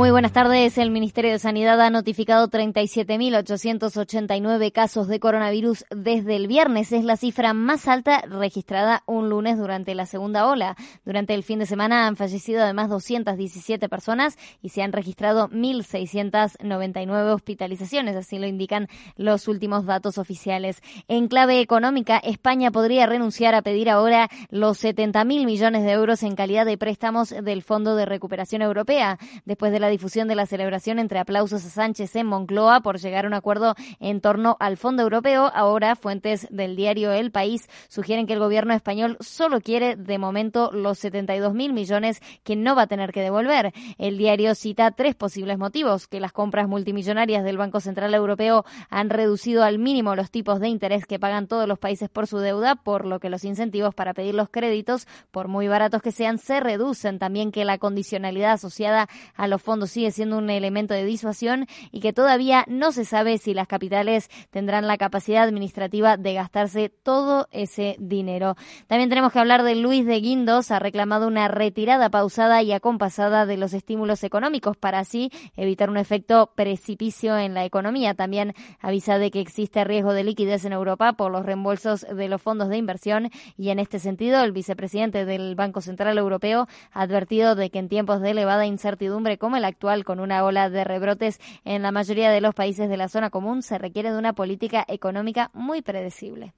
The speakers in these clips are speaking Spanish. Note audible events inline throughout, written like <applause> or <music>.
Muy buenas tardes. El Ministerio de Sanidad ha notificado 37.889 casos de coronavirus desde el viernes. Es la cifra más alta registrada un lunes durante la segunda ola. Durante el fin de semana han fallecido además 217 personas y se han registrado 1.699 hospitalizaciones, así lo indican los últimos datos oficiales. En clave económica, España podría renunciar a pedir ahora los 70.000 millones de euros en calidad de préstamos del Fondo de Recuperación Europea, después de la difusión de la celebración entre aplausos a Sánchez en Moncloa por llegar a un acuerdo en torno al Fondo Europeo. Ahora, fuentes del diario El País sugieren que el gobierno español solo quiere de momento los 72 mil millones que no va a tener que devolver. El diario cita tres posibles motivos, que las compras multimillonarias del Banco Central Europeo han reducido al mínimo los tipos de interés que pagan todos los países por su deuda, por lo que los incentivos para pedir los créditos, por muy baratos que sean, se reducen. También que la condicionalidad asociada a los fondos sigue siendo un elemento de disuasión y que todavía no se sabe si las capitales tendrán la capacidad administrativa de gastarse todo ese dinero. También tenemos que hablar de Luis de Guindos, ha reclamado una retirada pausada y acompasada de los estímulos económicos para así evitar un efecto precipicio en la economía. También avisa de que existe riesgo de liquidez en Europa por los reembolsos de los fondos de inversión y en este sentido el vicepresidente del Banco Central Europeo ha advertido de que en tiempos de elevada incertidumbre como el actual con una ola de rebrotes en la mayoría de los países de la zona común, se requiere de una política económica muy predecible.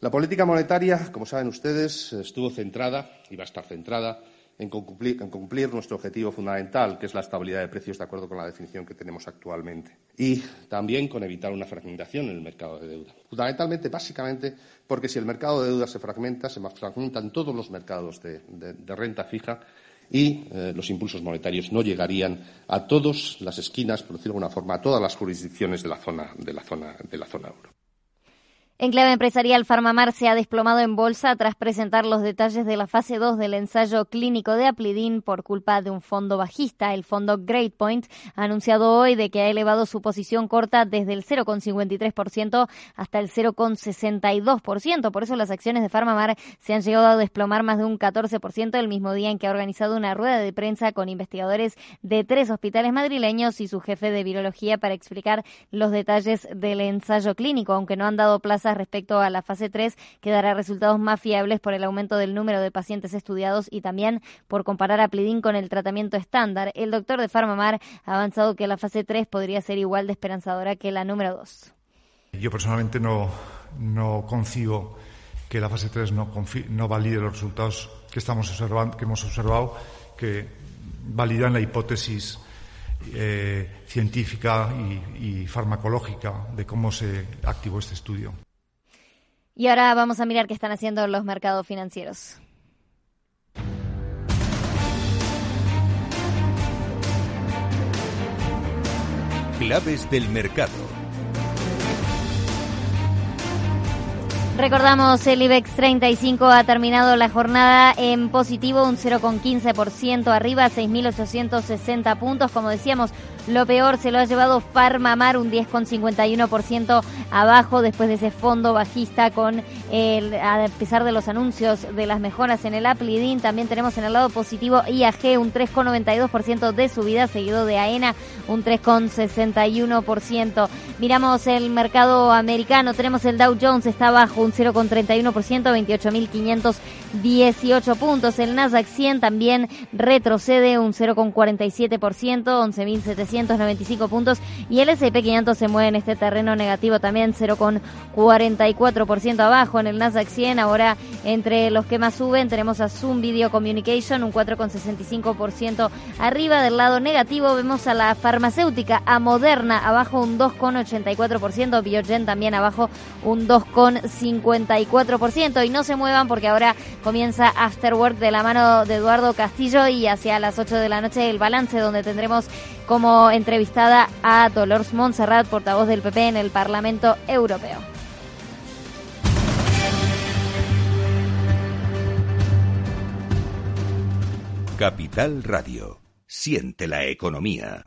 La política monetaria, como saben ustedes, estuvo centrada y va a estar centrada en cumplir, nuestro objetivo fundamental, que es la estabilidad de precios de acuerdo con la definición que tenemos actualmente. Y también con evitar una fragmentación en el mercado de deuda. Fundamentalmente, básicamente, porque si el mercado de deuda se fragmenta, se fragmentan todos los mercados de renta fija y eh, los impulsos monetarios no llegarían a todas las esquinas, por decirlo de alguna forma, a todas las jurisdicciones de la zona, de la zona, de la zona euro. En clave empresarial, Farmamar se ha desplomado en bolsa tras presentar los detalles de la fase 2 del ensayo clínico de Aplidin por culpa de un fondo bajista. El fondo Great Point ha anunciado hoy de que ha elevado su posición corta desde el 0,53% hasta el 0,62%. Por eso las acciones de Farmamar se han llegado a desplomar más de un 14% el mismo día en que ha organizado una rueda de prensa con investigadores de tres hospitales madrileños y su jefe de virología para explicar los detalles del ensayo clínico, aunque no han dado plazo respecto a la fase 3 que dará resultados más fiables por el aumento del número de pacientes estudiados y también por comparar a Plidin con el tratamiento estándar. El doctor de Farmamar ha avanzado que la fase 3 podría ser igual de esperanzadora que la número 2. Yo personalmente no, concibo que la fase 3 no, valide los resultados que, estamos observando, que hemos observado, que validan la hipótesis eh, científica y farmacológica de cómo se activó este estudio. Y ahora vamos a mirar qué están haciendo los mercados financieros. Claves del mercado. Recordamos, el IBEX 35 ha terminado la jornada en positivo, un 0,15% arriba, 6.860 puntos. Como decíamos, lo peor se lo ha llevado Farmamar, un 10,51% abajo después de ese fondo bajista con el, a pesar de los anuncios de las mejoras en el Aplidin. También tenemos en el lado positivo IAG, un 3,92% de subida, seguido de AENA, un 3,61%. Miramos el mercado americano, tenemos el Dow Jones, está bajo un 0,31%, 28.518 puntos. El Nasdaq 100 también retrocede un 0,47%, 11.795 puntos. Y el S&P 500 se mueve en este terreno negativo también, 0,44% abajo en el Nasdaq 100. Ahora, entre los que más suben, tenemos a Zoom Video Communication, un 4,65% arriba. Del lado negativo vemos a la farmacéutica, a Moderna, abajo un 2,84%, Biogen también abajo un 2,5%. 54%. Y no se muevan porque ahora comienza Afterwork de la mano de Eduardo Castillo y hacia las 8 de la noche el balance donde tendremos como entrevistada a Dolores Montserrat, portavoz del PP en el Parlamento Europeo. Capital Radio. Siente la economía.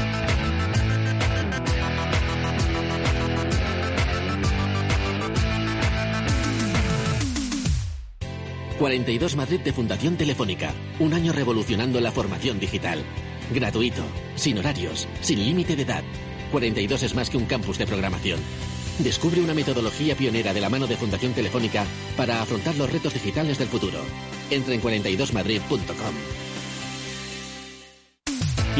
42 Madrid de Fundación Telefónica. Un año revolucionando la formación digital. Gratuito, sin horarios, sin límite de edad. 42 es más que un campus de programación. Descubre una metodología pionera de la mano de Fundación Telefónica para afrontar los retos digitales del futuro. Entra en 42madrid.com.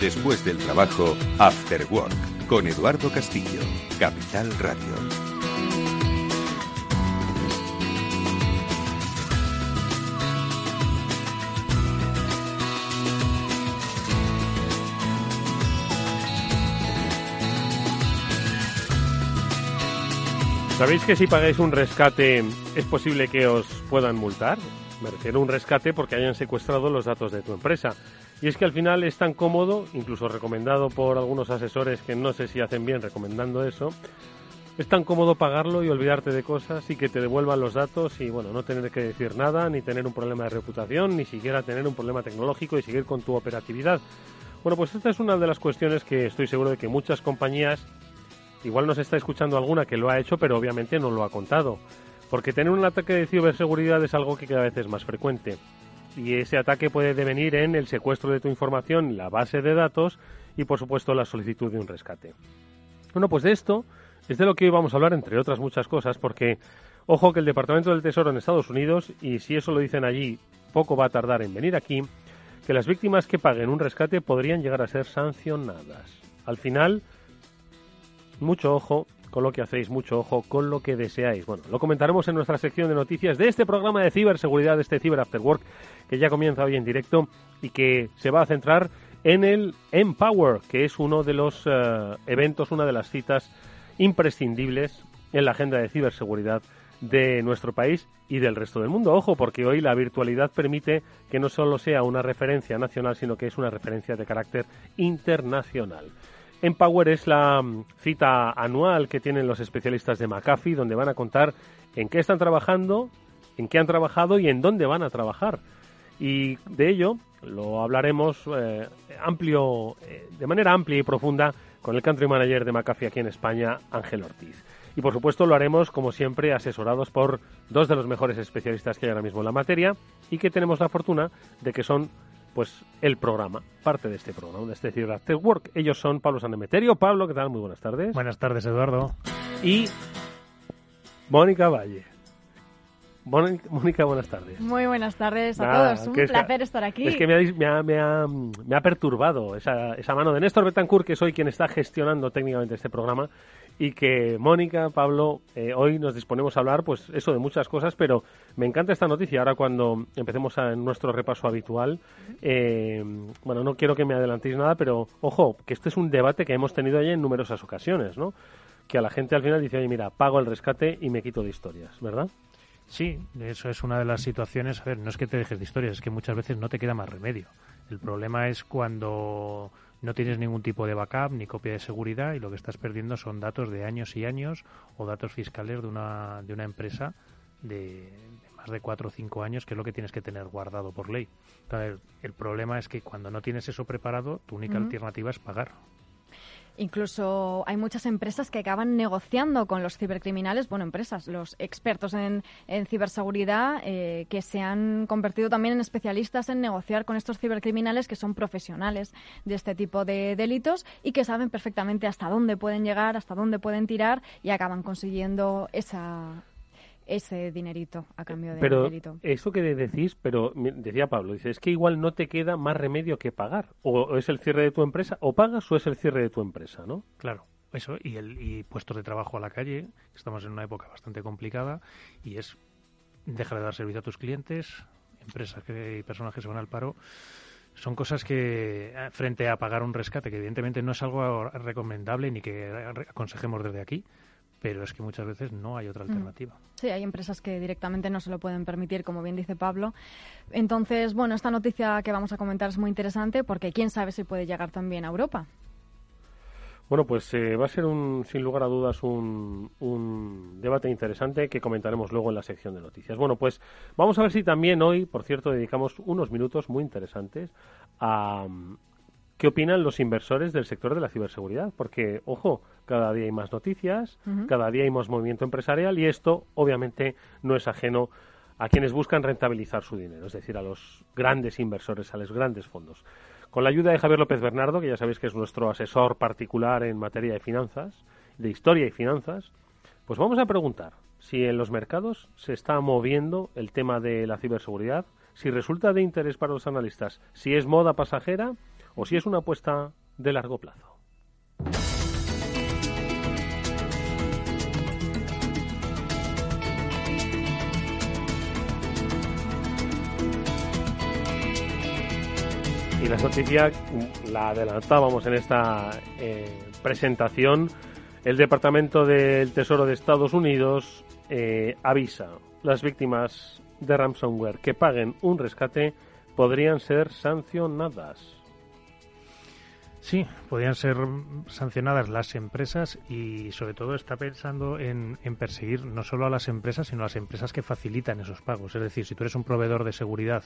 Después del trabajo, After Work, con Eduardo Castillo, Capital Radio. ¿Sabéis que si pagáis un rescate es posible que os puedan multar? Me refiero a un rescate porque hayan secuestrado los datos de tu empresa. Y es que al final es tan cómodo, incluso recomendado por algunos asesores que no sé si hacen bien recomendando eso, es tan cómodo pagarlo y olvidarte de cosas y que te devuelvan los datos y bueno, no tener que decir nada, ni tener un problema de reputación, ni siquiera tener un problema tecnológico y seguir con tu operatividad. Bueno, pues esta es una de las cuestiones que estoy seguro de que muchas compañías, igual nos está escuchando alguna que lo ha hecho, pero obviamente no lo ha contado. Porque tener un ataque de ciberseguridad es algo que cada vez es más frecuente y ese ataque puede devenir en el secuestro de tu información, la base de datos y por supuesto la solicitud de un rescate. Bueno, pues de esto es de lo que hoy vamos a hablar entre otras muchas cosas porque ojo que el Departamento del Tesoro en Estados Unidos y si eso lo dicen allí poco va a tardar en venir aquí que las víctimas que paguen un rescate podrían llegar a ser sancionadas. Al final mucho ojo con lo que hacéis, mucho ojo con lo que deseáis. Bueno, lo comentaremos en nuestra sección de noticias de este programa de ciberseguridad, de este Cyber After Work, que ya comienza hoy en directo y que se va a centrar en el Empower, que es uno de los eh, eventos, una de las citas imprescindibles en la agenda de ciberseguridad de nuestro país y del resto del mundo. Ojo, porque hoy la virtualidad permite que no solo sea una referencia nacional, sino que es una referencia de carácter internacional. Empower es la mm, cita anual que tienen los especialistas de McAfee, donde van a contar en qué están trabajando, en qué han trabajado y en dónde van a trabajar. Y de ello lo hablaremos eh, amplio, eh, de manera amplia y profunda con el country manager de McAfee aquí en España, Ángel Ortiz. Y por supuesto lo haremos, como siempre, asesorados por dos de los mejores especialistas que hay ahora mismo en la materia y que tenemos la fortuna de que son pues el programa, parte de este programa, de este Ciudad Work. Ellos son Pablo Sanemeterio. Pablo, ¿qué tal? Muy buenas tardes. Buenas tardes, Eduardo. Y Mónica Valle. Mónica, buenas tardes. Muy buenas tardes a todos. Un placer estar aquí. Es que me ha, me ha, me ha, perturbado esa, esa, mano de Néstor Betancourt, que soy quien está gestionando técnicamente este programa, y que Mónica, Pablo, eh, hoy nos disponemos a hablar, pues eso de muchas cosas, pero me encanta esta noticia. Ahora cuando empecemos a, en nuestro repaso habitual, eh, bueno, no quiero que me adelantéis nada, pero ojo, que este es un debate que hemos tenido ya en numerosas ocasiones, ¿no? Que a la gente al final dice, oye, mira, pago el rescate y me quito de historias, ¿verdad? Sí, eso es una de las situaciones. A ver, no es que te dejes de historias, es que muchas veces no te queda más remedio. El problema es cuando no tienes ningún tipo de backup ni copia de seguridad y lo que estás perdiendo son datos de años y años o datos fiscales de una, de una empresa de, más de cuatro o cinco años, que es lo que tienes que tener guardado por ley. el problema es que cuando no tienes eso preparado, tu única alternativa es pagar. Incluso hay muchas empresas que acaban negociando con los cibercriminales, bueno, empresas, los expertos en, ciberseguridad eh, que se han convertido también en especialistas en negociar con estos cibercriminales que son profesionales de este tipo de delitos y que saben perfectamente hasta dónde pueden llegar, hasta dónde pueden tirar y acaban consiguiendo esa, ese dinerito a cambio de pero delito. Eso que decís, pero decía Pablo, dice, es que igual no te queda más remedio que pagar. O es el cierre de tu empresa, o pagas o es el cierre de tu empresa, ¿no? Claro. Eso, y, el, y puestos de trabajo a la calle, estamos en una época bastante complicada, y es dejar de dar servicio a tus clientes, empresas que, y personas que se van al paro, son cosas que, eh, frente a pagar un rescate, que evidentemente no es algo recomendable ni que aconsejemos desde aquí, pero es que muchas veces no hay otra alternativa. Sí, hay empresas que directamente no se lo pueden permitir, como bien dice Pablo. Entonces, bueno, esta noticia que vamos a comentar es muy interesante porque quién sabe si puede llegar también a Europa. Bueno, pues eh, va a ser un, sin lugar a dudas un, un, debate interesante que comentaremos luego en la sección de noticias. Bueno, pues vamos a ver si también hoy, por cierto, dedicamos unos minutos muy interesantes a, ¿Qué opinan los inversores del sector de la ciberseguridad? Porque, ojo, cada día hay más noticias, cada día hay más movimiento empresarial y esto, obviamente, no es ajeno a quienes buscan rentabilizar su dinero, es decir, a los grandes inversores, a los grandes fondos. Con la ayuda de Javier López Bernardo, que ya sabéis que es nuestro asesor particular en materia de finanzas, de historia y finanzas, pues vamos a preguntar si en los mercados se está moviendo el tema de la ciberseguridad, si resulta de interés para los analistas, si es moda pasajera o si es una apuesta de largo plazo. Y la noticia la adelantábamos en esta eh, presentación. El Departamento del Tesoro de Estados Unidos eh, avisa las víctimas de ransomware que paguen un rescate podrían ser sancionadas. Sí, podrían ser sancionadas las empresas y sobre todo está pensando en, perseguir no solo a las empresas, sino a las empresas que facilitan esos pagos. Es decir, si tú eres un proveedor de seguridad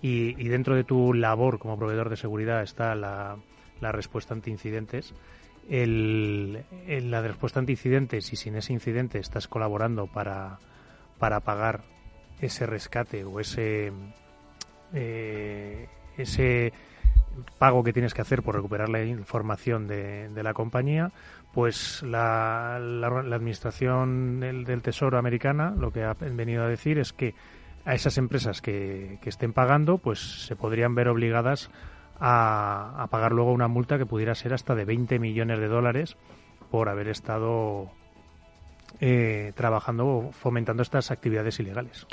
y, dentro de tu labor como proveedor de seguridad está la, respuesta ante incidentes, el, la respuesta ante incidentes y sin ese incidente estás colaborando para, para pagar ese rescate o ese, eh, ese pago que tienes que hacer por recuperar la información de, la compañía, pues la, Administración del, Tesoro americana lo que ha venido a decir es que a esas empresas que, estén pagando, pues se podrían ver obligadas a, a, pagar luego una multa que pudiera ser hasta de 20 millones de dólares por haber estado eh, trabajando, fomentando estas actividades ilegales.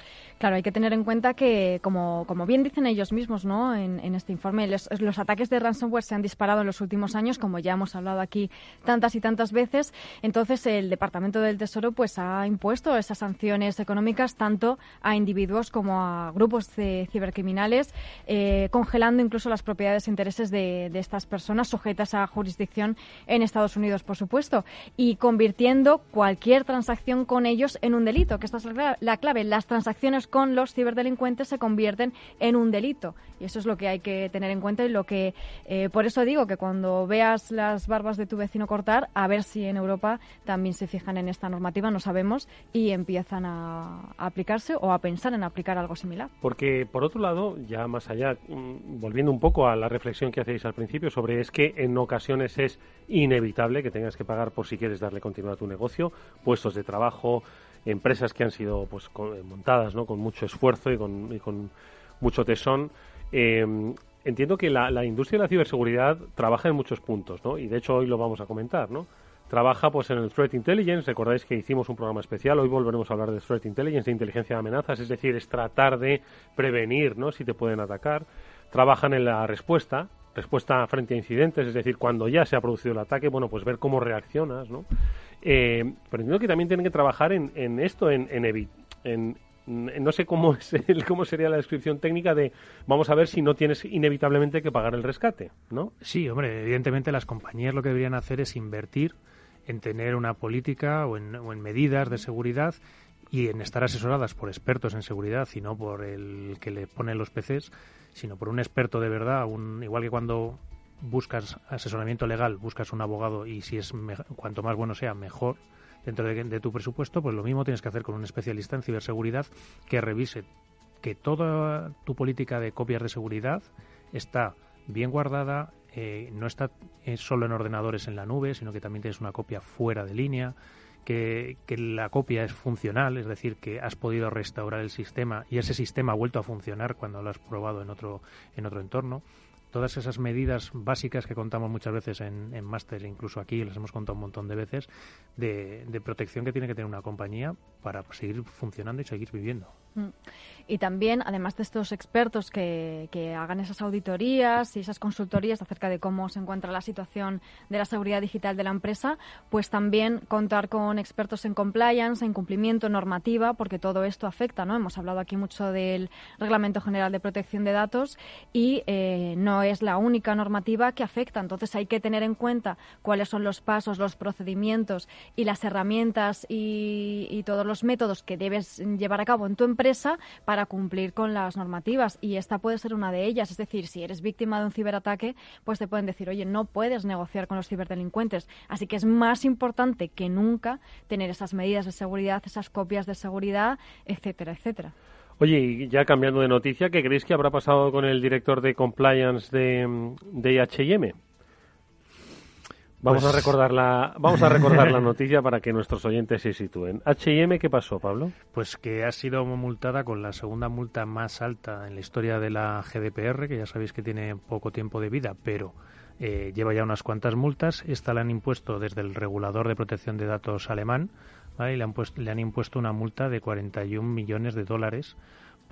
Claro, hay que tener en cuenta que, como, como bien dicen ellos mismos ¿no? en, este informe, los, ataques de ransomware se han disparado en los últimos años, como ya hemos hablado aquí tantas y tantas veces. Entonces, el Departamento del Tesoro pues ha impuesto esas sanciones económicas tanto a individuos como a grupos de cibercriminales, eh, congelando incluso las propiedades e intereses de, de estas personas sujetas a jurisdicción en Estados Unidos, por supuesto, y convirtiendo cualquier transacción con ellos en un delito, que esta es la clave. Las transacciones con los ciberdelincuentes se convierten en un delito. Y eso es lo que hay que tener en cuenta y lo que, eh, por eso digo que cuando veas las barbas de tu vecino cortar, a ver si en Europa también se fijan en esta normativa, no sabemos, y empiezan a, aplicarse o a pensar en aplicar algo similar. Porque, por otro lado, ya más allá, mm, volviendo un poco a la reflexión que hacéis al principio sobre es que en ocasiones es inevitable que tengas que pagar por si quieres darle continuidad a tu negocio, puestos de trabajo, empresas que han sido pues eh, montadas ¿no? con mucho esfuerzo y con, con mucho tesón. Eh, entiendo que la, industria de la ciberseguridad trabaja en muchos puntos, ¿no? Y de hecho hoy lo vamos a comentar, ¿no? Trabaja pues en el Threat Intelligence, recordáis que hicimos un programa especial, hoy volveremos a hablar de Threat Intelligence, de inteligencia de amenazas, es decir, es tratar de prevenir, ¿no? Si te pueden atacar. Trabajan en la respuesta, respuesta frente a incidentes, es decir, cuando ya se ha producido el ataque, bueno, pues ver cómo reaccionas, ¿no? Eh, pero entiendo que también tienen que trabajar en, esto, en, en, no sé cómo, es cómo sería la descripción técnica de vamos a ver si no tienes inevitablemente que pagar el rescate, ¿no? Sí, hombre, evidentemente las compañías lo que deberían hacer es invertir en tener una política o en, medidas de seguridad y en estar asesoradas por expertos en seguridad y no por el que le pone los PCs, sino por un experto de verdad, un, igual que cuando buscas asesoramiento legal, buscas un abogado y si es cuanto más bueno sea, mejor dentro de, tu presupuesto, pues lo mismo tienes que hacer con un especialista en ciberseguridad que revise que toda tu política de copias de seguridad está bien guardada, eh, no está eh, solo en ordenadores en la nube, sino que también tienes una copia fuera de línea, que, la copia es funcional, es decir, que has podido restaurar el sistema y ese sistema ha vuelto a funcionar cuando lo has probado en otro, en otro entorno. Todas esas medidas básicas que contamos muchas veces en, en máster, incluso aquí las hemos contado un montón de veces, de, de protección que tiene que tener una compañía para seguir funcionando y seguir viviendo. Y también, además de estos expertos que, que, hagan esas auditorías y esas consultorías acerca de cómo se encuentra la situación de la seguridad digital de la empresa, pues también contar con expertos en compliance, en cumplimiento, normativa, porque todo esto afecta, ¿no? Hemos hablado aquí mucho del Reglamento General de Protección de Datos y eh, no es la única normativa que afecta. Entonces hay que tener en cuenta cuáles son los pasos, los procedimientos y las herramientas y, todos los métodos que debes llevar a cabo en tu empresa cumplir con las normativas y esta puede ser una de ellas. Es decir, si eres víctima de un ciberataque, pues te pueden decir, oye, no puedes negociar con los ciberdelincuentes. Así que es más importante que nunca tener esas medidas de seguridad, esas copias de seguridad, etcétera, etcétera. Oye, y ya cambiando de noticia, ¿qué creéis que habrá pasado con el director de compliance de, de H&M? Vamos a pues recordar la vamos a recordar la <laughs> noticia para que nuestros oyentes se sitúen. H&M, ¿qué pasó, Pablo? Pues que ha sido multada con la segunda multa más alta en la historia de la GDPR, que ya sabéis que tiene poco tiempo de vida, pero eh, lleva ya unas cuantas multas. Esta la han impuesto desde el regulador de protección de datos alemán, y le han, le han impuesto una multa de 41 millones de dólares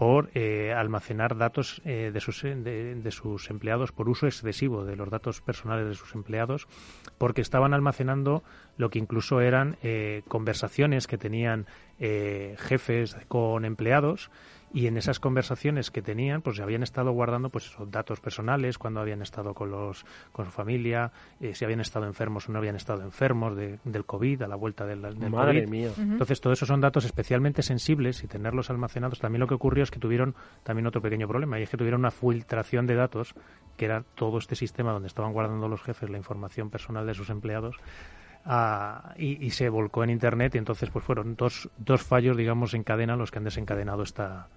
por eh, almacenar datos eh, de, sus, de, sus empleados por uso excesivo de los datos personales de sus empleados, porque estaban almacenando lo que incluso eran eh, conversaciones que tenían jefes con empleados y en esas conversaciones que tenían pues habían estado guardando pues esos datos personales cuando habían estado con los con su familia eh, si habían estado enfermos o no habían estado enfermos de, del covid a la vuelta del, del Madre COVID. mía. entonces todo eso son datos especialmente sensibles y tenerlos almacenados también lo que ocurrió es que tuvieron también otro pequeño problema y es que tuvieron una filtración de datos que era todo este sistema donde estaban guardando los jefes la información personal de sus empleados y, y, se volcó en Internet y entonces pues fueron dos, dos fallos, digamos, en cadena los que han desencadenado esta,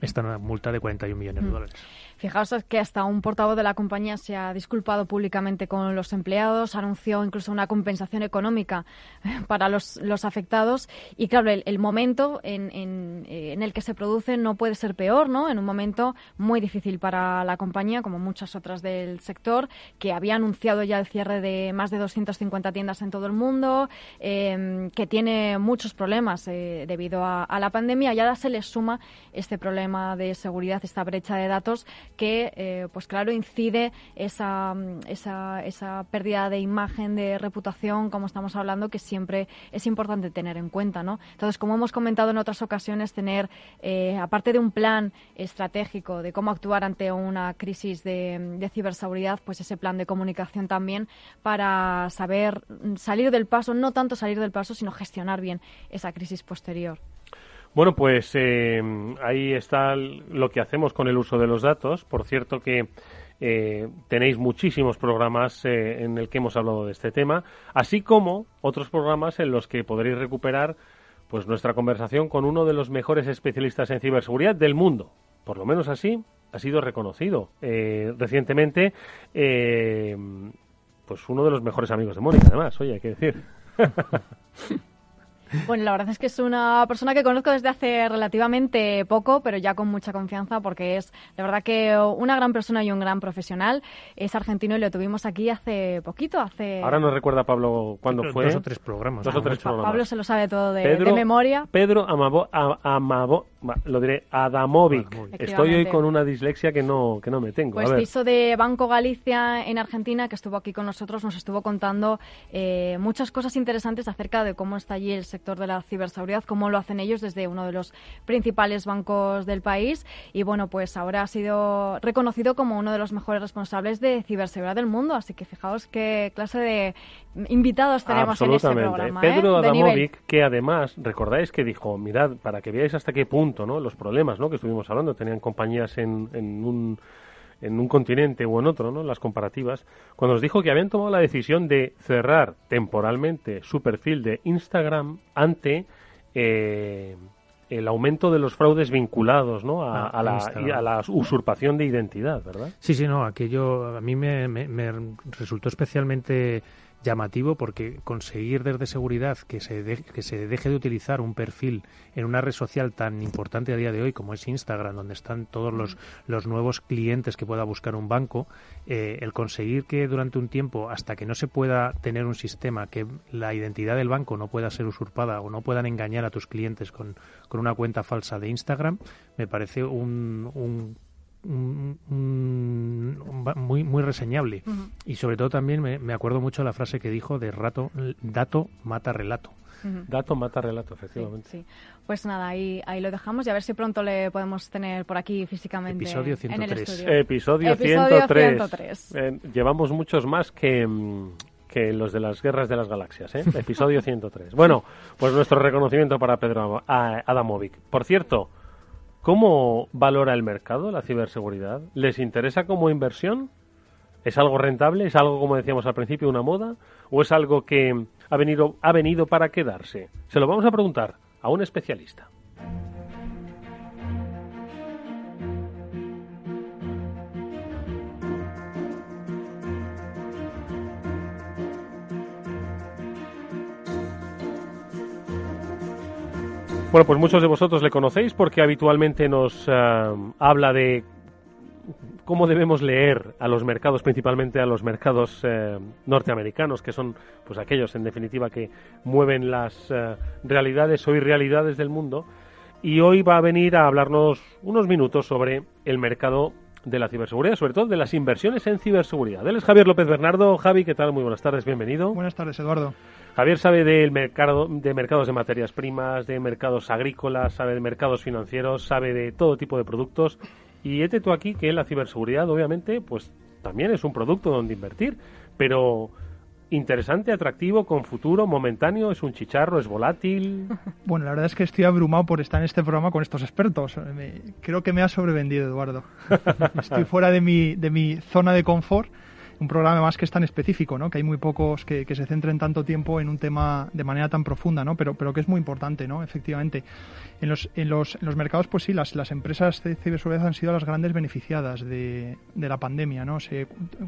esta multa de 41 millones de mm. dólares. Fijaos que hasta un portavoz de la compañía se ha disculpado públicamente con los empleados, anunció incluso una compensación económica eh, para los, los afectados y claro, el, momento en, eh, en, el que se produce no puede ser peor, ¿no? En un momento muy difícil para la compañía, como muchas otras del sector, que había anunciado ya el cierre de más de 250 tiendas en todo el mundo, em, que tiene muchos problemas eh, debido a, la pandemia y ahora se les suma este problema de seguridad, esta brecha de datos que, eh, pues claro, incide esa, esa, esa pérdida de imagen, de reputación, como estamos hablando, que siempre es importante tener en cuenta, ¿no? Entonces, como hemos comentado en otras ocasiones, tener, eh, aparte de un plan estratégico de cómo actuar ante una crisis de, de ciberseguridad, pues ese plan de comunicación también para saber salir del paso, no tanto salir del paso, sino gestionar bien esa crisis posterior. Bueno, pues eh, ahí está lo que hacemos con el uso de los datos. Por cierto que eh, tenéis muchísimos programas eh, en el que hemos hablado de este tema, así como otros programas en los que podréis recuperar pues nuestra conversación con uno de los mejores especialistas en ciberseguridad del mundo. Por lo menos así ha sido reconocido recientemente. pues uno de los mejores amigos de Mónica, además, oye, hay que decir. <laughs> Bueno, la verdad es que es una persona que conozco desde hace relativamente poco, pero ya con mucha confianza porque es de verdad que una gran persona y un gran profesional. Es argentino y lo tuvimos aquí hace poquito, hace... Ahora no recuerda Pablo cuándo fue. Dos o tres programas. Dos o tres programas. Pablo se lo sabe todo de, memoria. Pedro Amabo, Amabo, lo diré, Adamovic. Estoy hoy con una dislexia que no, que no me tengo. Pues piso de Banco Galicia en Argentina, que estuvo aquí con nosotros, nos estuvo contando eh, muchas cosas interesantes acerca de cómo está allí el sector de la ciberseguridad, cómo lo hacen ellos desde uno de los principales bancos del país. Y bueno, pues ahora ha sido reconocido como uno de los mejores responsables de ciberseguridad del mundo. Así que fijaos qué clase de invitados tenemos en este programa. ¿eh? Pedro Adamovic, que además, recordáis que dijo, mirad, para que veáis hasta qué punto ¿no? los problemas ¿no? que estuvimos hablando, tenían compañías en, en un en un continente o en otro, ¿no? Las comparativas, cuando nos dijo que habían tomado la decisión de cerrar temporalmente su perfil de Instagram ante eh, el aumento de los fraudes vinculados ¿no? a, ah, la, a, la, usurpación de identidad, ¿verdad? Sí, sí, no, aquello a mí me, me resultó especialmente llamativo porque conseguir desde seguridad que se, que se deje de utilizar un perfil en una red social tan importante a día de hoy como es Instagram, donde están todos los, los nuevos clientes que pueda buscar un banco, eh, el conseguir que durante un tiempo, hasta que no se pueda tener un sistema que la identidad del banco no pueda ser usurpada o no puedan engañar a tus clientes con, con una cuenta falsa de Instagram, me parece un, un muy muy reseñable. Y sobre todo también me, acuerdo mucho la frase que dijo de rato dato mata relato dato mata relato efectivamente. Pues nada ahí ahí lo dejamos y a ver si pronto le podemos tener por aquí físicamente episodio 103 episodio, 103, eh, llevamos muchos más que que los de las guerras de las galaxias, ¿eh? <laughs> Episodio 103. Bueno, pues nuestro reconocimiento para Pedro Adamovic. Por cierto, ¿Cómo valora el mercado la ciberseguridad? ¿Les interesa como inversión? ¿Es algo rentable? ¿Es algo, como decíamos al principio, una moda? ¿O es algo que ha venido, ha venido para quedarse? Se lo vamos a preguntar a un especialista. Bueno, pues muchos de vosotros le conocéis porque habitualmente nos eh, habla de cómo debemos leer a los mercados, principalmente a los mercados eh, norteamericanos, que son pues aquellos en definitiva que mueven las eh, realidades o irrealidades del mundo. Y hoy va a venir a hablarnos unos minutos sobre el mercado de la ciberseguridad, sobre todo de las inversiones en ciberseguridad. Él es Javier López Bernardo. Javi, ¿qué tal? Muy buenas tardes, bienvenido. Buenas tardes, Eduardo. Javier sabe del mercado, de mercados de materias primas, de mercados agrícolas, sabe de mercados financieros, sabe de todo tipo de productos. Y este tú aquí que la ciberseguridad, obviamente, pues también es un producto donde invertir, pero interesante, atractivo, con futuro, momentáneo, es un chicharro, es volátil. <laughs> Bueno, la verdad es que estoy abrumado por estar en este programa con estos expertos. creo que me ha sobrevendido, Eduardo. <laughs> estoy fuera de mi, de mi zona de confort un programa más que es tan específico, ¿no? que hay muy pocos que, se centren tanto tiempo en un tema de manera tan profunda, ¿no? pero, que es muy importante, ¿no? efectivamente. En los, en los, en los mercados, pues sí, las, las empresas de ciberseguridad han sido las grandes beneficiadas de, de la pandemia. ¿no?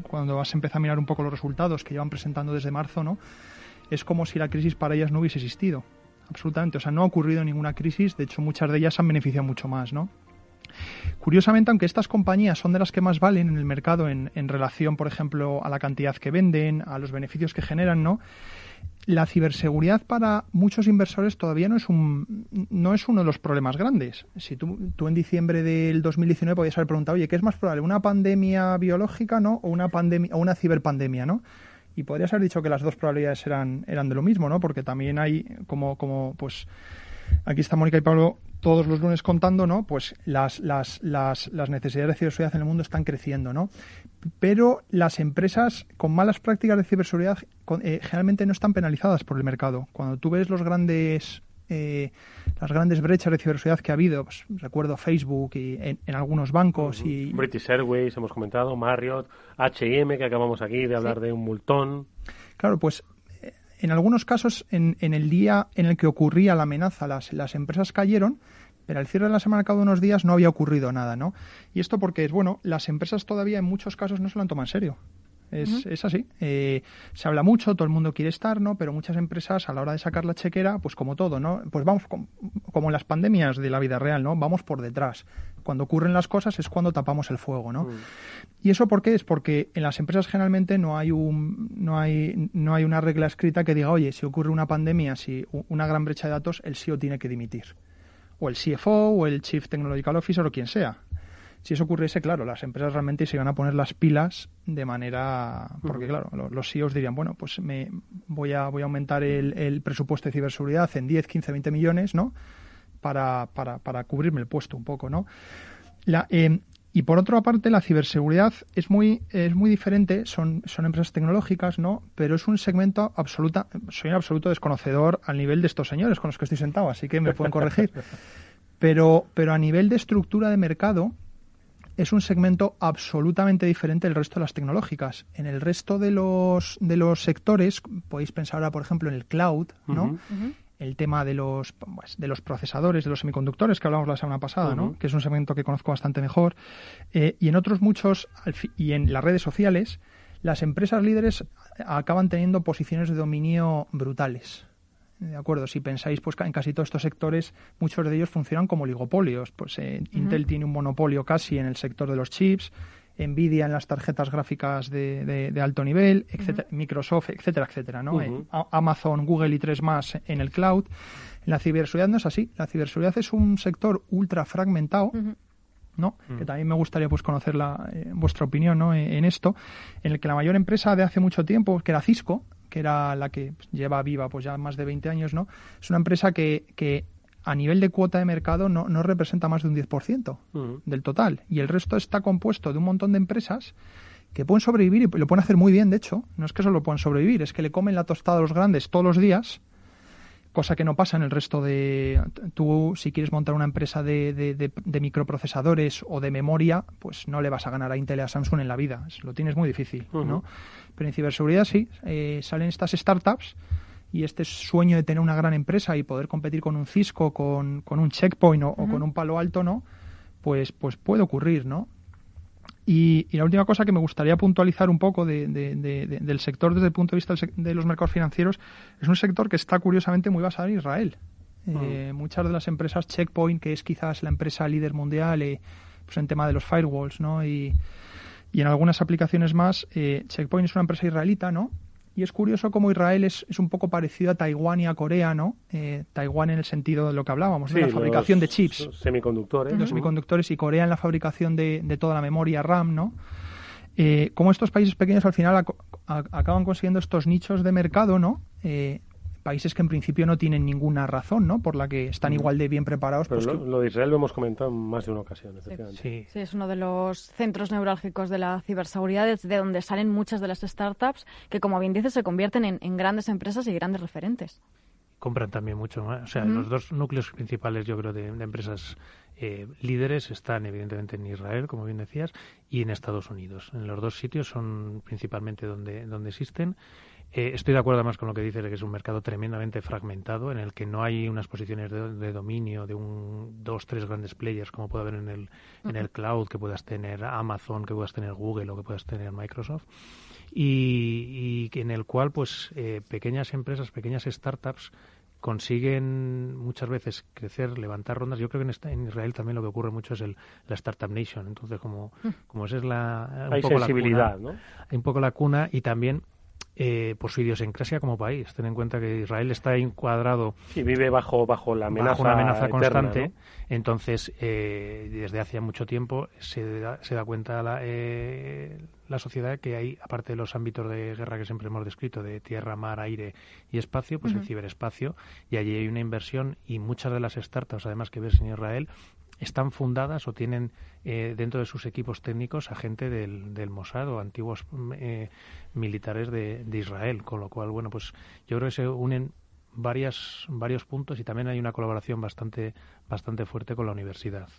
Cuando vas a empezar a mirar un poco los resultados que llevan presentando desde marzo, ¿no? es como si la crisis para ellas no hubiese existido. Absolutamente. O sea, no ha ocurrido ninguna crisis. De hecho, muchas de ellas han beneficiado mucho más, ¿no? Curiosamente, aunque estas compañías son de las que más valen en el mercado en, relación, por ejemplo, a la cantidad que venden, a los beneficios que generan, ¿no? La ciberseguridad para muchos inversores todavía no es un no es uno de los problemas grandes. Si tú, tú en diciembre del 2019 podías haber preguntado, oye, ¿qué es más probable, una pandemia biológica, no, o una pandemia o una ciberpandemia, no? Y podrías haber dicho que las dos probabilidades eran eran de lo mismo, ¿no? Porque también hay como como pues aquí está Mónica y Pablo todos los lunes contando, ¿no? Pues las, las, las, las necesidades de ciberseguridad en el mundo están creciendo, ¿no? Pero las empresas con malas prácticas de ciberseguridad eh, generalmente no están penalizadas por el mercado. Cuando tú ves los grandes eh, las grandes brechas de ciberseguridad que ha habido, pues, recuerdo Facebook y en, algunos bancos y British Airways hemos comentado, Marriott, H&M que acabamos aquí de hablar de un multón. Claro, pues en algunos casos, en, el día en el que ocurría la amenaza, las, las empresas cayeron, pero al cierre de la semana, cada unos días, no había ocurrido nada, ¿no? Y esto porque, es bueno, las empresas todavía en muchos casos no se lo han tomado en serio. Es, es así. Eh, se habla mucho, todo el mundo quiere estar, ¿no? Pero muchas empresas a la hora de sacar la chequera, pues como todo, ¿no? Pues vamos, como en las pandemias de la vida real, ¿no? Vamos por detrás. Cuando ocurren las cosas es cuando tapamos el fuego, ¿no? ¿Y eso por qué? Es porque en las empresas generalmente no hay, un, no, hay, no hay una regla escrita que diga, oye, si ocurre una pandemia, si una gran brecha de datos, el CEO tiene que dimitir o el CFO o el Chief Technological Officer o quien sea. Si eso ocurriese, claro, las empresas realmente se iban a poner las pilas de manera... Porque, claro, los CEOs dirían, bueno, pues me voy a, voy a aumentar el, presupuesto de ciberseguridad en 10, 15, 20 millones, ¿no? Para, para, para cubrirme el puesto un poco, ¿no? La, eh, y por otra parte, la ciberseguridad es muy, es muy diferente, son, son empresas tecnológicas, ¿no? Pero es un segmento absoluta, soy un absoluto desconocedor al nivel de estos señores con los que estoy sentado, así que me pueden corregir. <laughs> Pero, pero a nivel de estructura de mercado, es un segmento absolutamente diferente del resto de las tecnológicas. En el resto de los, de los sectores, podéis pensar ahora, por ejemplo, en el cloud, ¿no? el tema de los, pues, de los procesadores, de los semiconductores que hablamos la semana pasada, ¿no? que es un segmento que conozco bastante mejor, eh, y en otros muchos, y en las redes sociales, las empresas líderes acaban teniendo posiciones de dominio brutales. De acuerdo, si pensáis pues en casi todos estos sectores, muchos de ellos funcionan como oligopolios. Pues eh, Intel tiene un monopolio casi en el sector de los chips, Nvidia en las tarjetas gráficas de, de, alto nivel, etcétera, Microsoft, etcétera, etcétera, ¿no? Eh, Amazon, Google y tres más en el cloud. La ciberseguridad no es así. La ciberseguridad es un sector ultra fragmentado. ¿no? Que también me gustaría pues conocer la, eh, vuestra opinión ¿no? en, esto, en el que la mayor empresa de hace mucho tiempo, que era Cisco, que era la que pues, lleva viva pues ya más de 20 años, ¿no? Es una empresa que, que a nivel de cuota de mercado no, no representa más de un 10% del total. Y el resto está compuesto de un montón de empresas que pueden sobrevivir y lo pueden hacer muy bien, de hecho. No es que solo puedan sobrevivir, es que le comen la tostada a los grandes todos los días, cosa que no pasa en el resto de... Tú, si quieres montar una empresa de, de, microprocesadores o de memoria, pues no le vas a ganar a Intel y a Samsung en la vida. Lo tienes muy difícil, ¿no? Pero en ciberseguridad sí, eh, salen estas startups y este sueño de tener una gran empresa y poder competir con un Cisco, con, con un Checkpoint o, con un Palo Alto, ¿no? Pues, pues puede ocurrir, ¿no? Y, la última cosa que me gustaría puntualizar un poco de, del sector desde el punto de vista de los mercados financieros es un sector que está curiosamente muy basado en Israel. Eh, muchas de las empresas, Checkpoint, que es quizás la empresa líder mundial eh, pues en tema de los firewalls, ¿no? Y, y en algunas aplicaciones más, eh, Checkpoint es una empresa israelita, ¿no? Y es curioso cómo Israel es, es un poco parecido a Taiwán y a Corea, ¿no? Eh, Taiwán en el sentido de lo que hablábamos, de la fabricación de chips. Semiconductores. Los semiconductores y Corea en la fabricación de, de toda la memoria RAM, ¿no? Eh, cómo estos países pequeños al final acaban consiguiendo estos nichos de mercado, ¿no? Eh, países que en principio no tienen ninguna razón, ¿no? Por la que están igual de bien preparados. Pero pues lo, de Israel lo hemos comentado en más de una ocasión, Sí. sí. es uno de los centros neurálgicos de la ciberseguridad, de donde salen muchas de las startups que, como bien dices, se convierten en, grandes empresas y grandes referentes. Compran también mucho, o sea, los dos núcleos principales, yo creo, de, empresas eh, líderes están evidentemente en Israel, como bien decías, y en Estados Unidos. En los dos sitios son principalmente donde, donde existen. Eh, estoy de acuerdo además con lo que dices de que es un mercado tremendamente fragmentado en el que no hay unas posiciones de, dominio de un dos tres grandes players como puede haber en el en el cloud que puedas tener Amazon que puedas tener Google o que puedas tener Microsoft y, y en el cual pues eh, pequeñas empresas pequeñas startups consiguen muchas veces crecer, levantar rondas. Yo creo que en, en, Israel también lo que ocurre mucho es el, la Startup Nation. Entonces, como, como esa es la... Hay sensibilidad, ¿no? Hay un poco la cuna y también eh, por su idiosincrasia como país. Ten en cuenta que Israel está encuadrado. y vive bajo, bajo la amenaza, una amenaza constante. Entonces, eh, desde hace mucho tiempo se da, se da cuenta la, eh, la sociedad que hay, aparte de los ámbitos de guerra que siempre hemos descrito, de tierra, mar, aire y espacio, pues el ciberespacio. Y allí hay una inversión y muchas de las startups, además que ves en Israel, están fundadas o tienen eh, dentro de sus equipos técnicos a gente del, del Mossad o antiguos eh, militares de, Israel, con lo cual, bueno, pues yo creo que se unen varias, varios puntos y también hay una colaboración bastante, bastante fuerte con la universidad.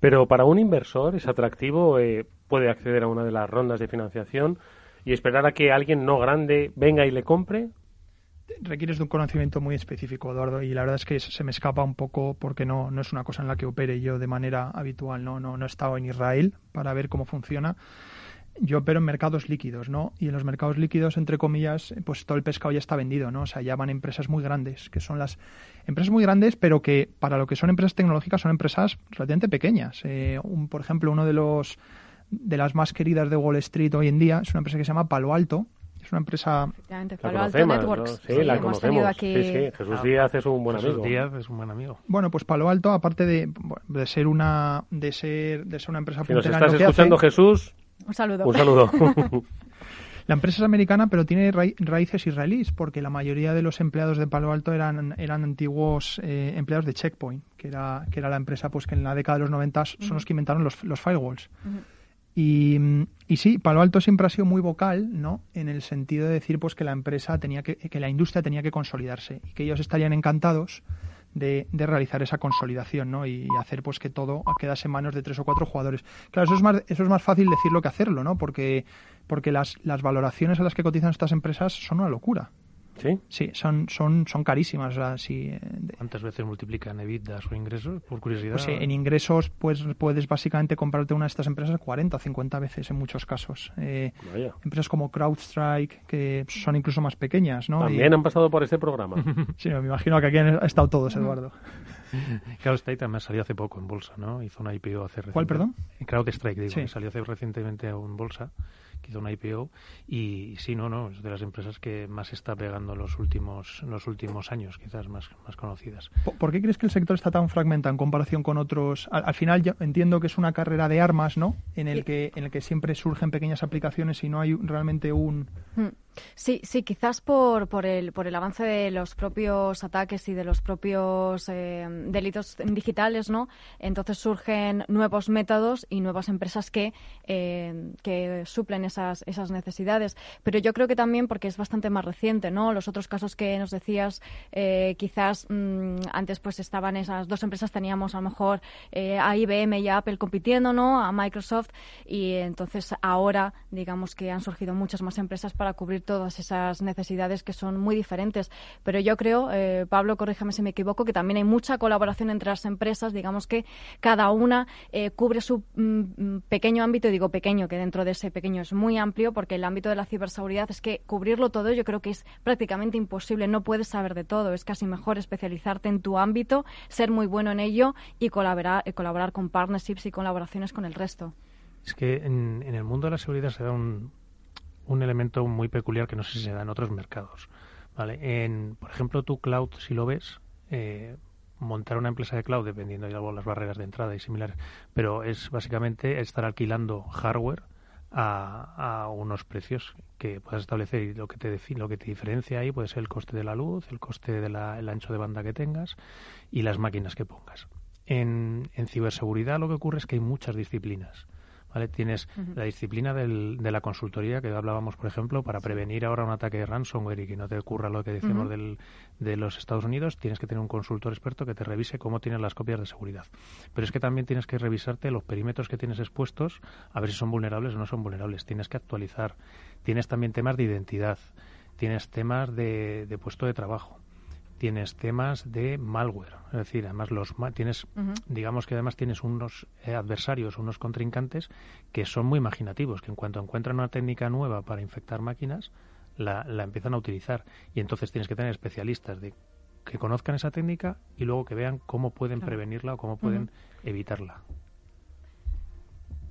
Pero para un inversor es atractivo, eh, puede acceder a una de las rondas de financiación y esperar a que alguien no grande venga y le compre requieres de un conocimiento muy específico, Eduardo, y la verdad es que se me escapa un poco porque no, no es una cosa en la que opere yo de manera habitual, no, no, no he estado en Israel para ver cómo funciona. Yo opero en mercados líquidos, ¿no? Y en los mercados líquidos, entre comillas, pues todo el pescado ya está vendido, ¿no? O sea, ya van empresas muy grandes, que son las empresas muy grandes, pero que para lo que son empresas tecnológicas son empresas relativamente pequeñas. Eh, un, por ejemplo, uno de los de las más queridas de Wall Street hoy en día es una empresa que se llama Palo Alto, Es una empresa... La Palo Alto conocemos, Networks. ¿no? Sí, la conocemos. tenido aquí... Sí, sí, Jesús Díaz es un buen Jesús amigo. Díaz es un buen amigo. Bueno, pues Palo Alto, aparte de, de ser una de ser de ser una empresa Si nos en estás lo que escuchando, hace, Jesús, Un saludo. un saludo. <laughs> La empresa es americana, pero tiene ra- raíces israelíes, porque la mayoría de los empleados de Palo Alto eran, eran antiguos eh, empleados de Checkpoint, que era, que era la empresa pues que en la década de los 90 son los que inventaron los, los firewalls. Y sí, Palo Alto siempre ha sido muy vocal, ¿no? En el sentido de decir pues que la empresa tenía que, que la industria tenía que consolidarse y que ellos estarían encantados de, de realizar esa consolidación, ¿no? Y hacer pues que todo quedase en manos de tres o cuatro jugadores. Claro, eso es más, eso es más fácil decirlo que hacerlo, ¿no? Porque, porque las, las valoraciones a las que cotizan estas empresas son una locura. ¿Sí? Sí, son, son, son carísimas. O sea, si, eh, de- ¿Cuántas veces multiplican EBITDA o ingresos? Por curiosidad. pues, eh, en ingresos pues puedes básicamente comprarte una de estas empresas 40 o 50 veces en muchos casos. Eh, Vaya. empresas como CrowdStrike, que son incluso más pequeñas, ¿no? También Y- han pasado por este programa. <laughs> Sí, me imagino que aquí han estado todos, Eduardo. CrowdStrike también salió hace poco en bolsa, ¿no? Hizo una IPO hace ¿Cuál, reciente- perdón? CrowdStrike, digo, Sí. salió hace recientemente en bolsa, que hizo una IPO y, sí, no, no, es de las empresas que más está pegando en los últimos, en los últimos años, quizás más, más conocidas. ¿Por- ¿Por qué crees que el sector está tan fragmentado en comparación con otros? Al, al final yo entiendo que es una carrera de armas, ¿no? En el que en el que siempre surgen pequeñas aplicaciones y no hay realmente un Mm. Sí, sí, quizás por, por, el, por el avance de los propios ataques y de los propios eh, delitos digitales, ¿no? Entonces surgen nuevos métodos y nuevas empresas que, eh, que suplen esas, necesidades. Pero yo creo que también porque es bastante más reciente, ¿no? Los otros casos que nos decías, eh, quizás mm, antes pues estaban esas dos empresas, teníamos a lo mejor eh, a IBM y a Apple compitiendo, ¿no? A Microsoft y entonces ahora digamos que han surgido muchas más empresas para cubrir todas esas necesidades que son muy diferentes. Pero yo creo, eh, Pablo, corríjame si me equivoco, que también hay mucha colaboración entre las empresas, digamos que cada una cubre su mm, mm, pequeño ámbito, digo pequeño, que dentro de ese pequeño es muy amplio, porque el ámbito de la ciberseguridad es que cubrirlo todo yo creo que es prácticamente imposible, no puedes saber de todo, es casi mejor especializarte en tu ámbito, ser muy bueno en ello y colaborar, eh, colaborar con partnerships y colaboraciones con el resto. Es que en, el mundo de la seguridad se da un, un elemento muy peculiar que no sé si se da en otros mercados. ¿vale? En, por ejemplo, tu cloud, si lo ves, eh, montar una empresa de cloud, dependiendo de las barreras de entrada y similares, pero es básicamente estar alquilando hardware a, a unos precios que puedas establecer y lo que te lo que te diferencia ahí puede ser el coste de la luz, el coste del ancho de banda que tengas y las máquinas que pongas. En, en ciberseguridad lo que ocurre es que hay muchas disciplinas. ¿Vale? Tienes la disciplina del- de la consultoría que hablábamos, por ejemplo, para prevenir ahora un ataque de ransomware y que no te ocurra lo que decíamos Ujú. del, de los Estados Unidos, tienes que tener un consultor experto que te revise cómo tienes las copias de seguridad. Pero es que también tienes que revisarte los perímetros que tienes expuestos, a ver si son vulnerables o no son vulnerables. Tienes que actualizar. Tienes también temas de identidad. Tienes temas de, de puesto de trabajo. Tienes temas de malware. Es decir, además los tienes, digamos que además tienes unos eh, adversarios, unos contrincantes que son muy imaginativos, que en cuanto encuentran una técnica nueva para infectar máquinas, la, la empiezan a utilizar. Y entonces tienes que tener especialistas de que conozcan esa técnica y luego que vean cómo pueden Claro. prevenirla o cómo pueden evitarla.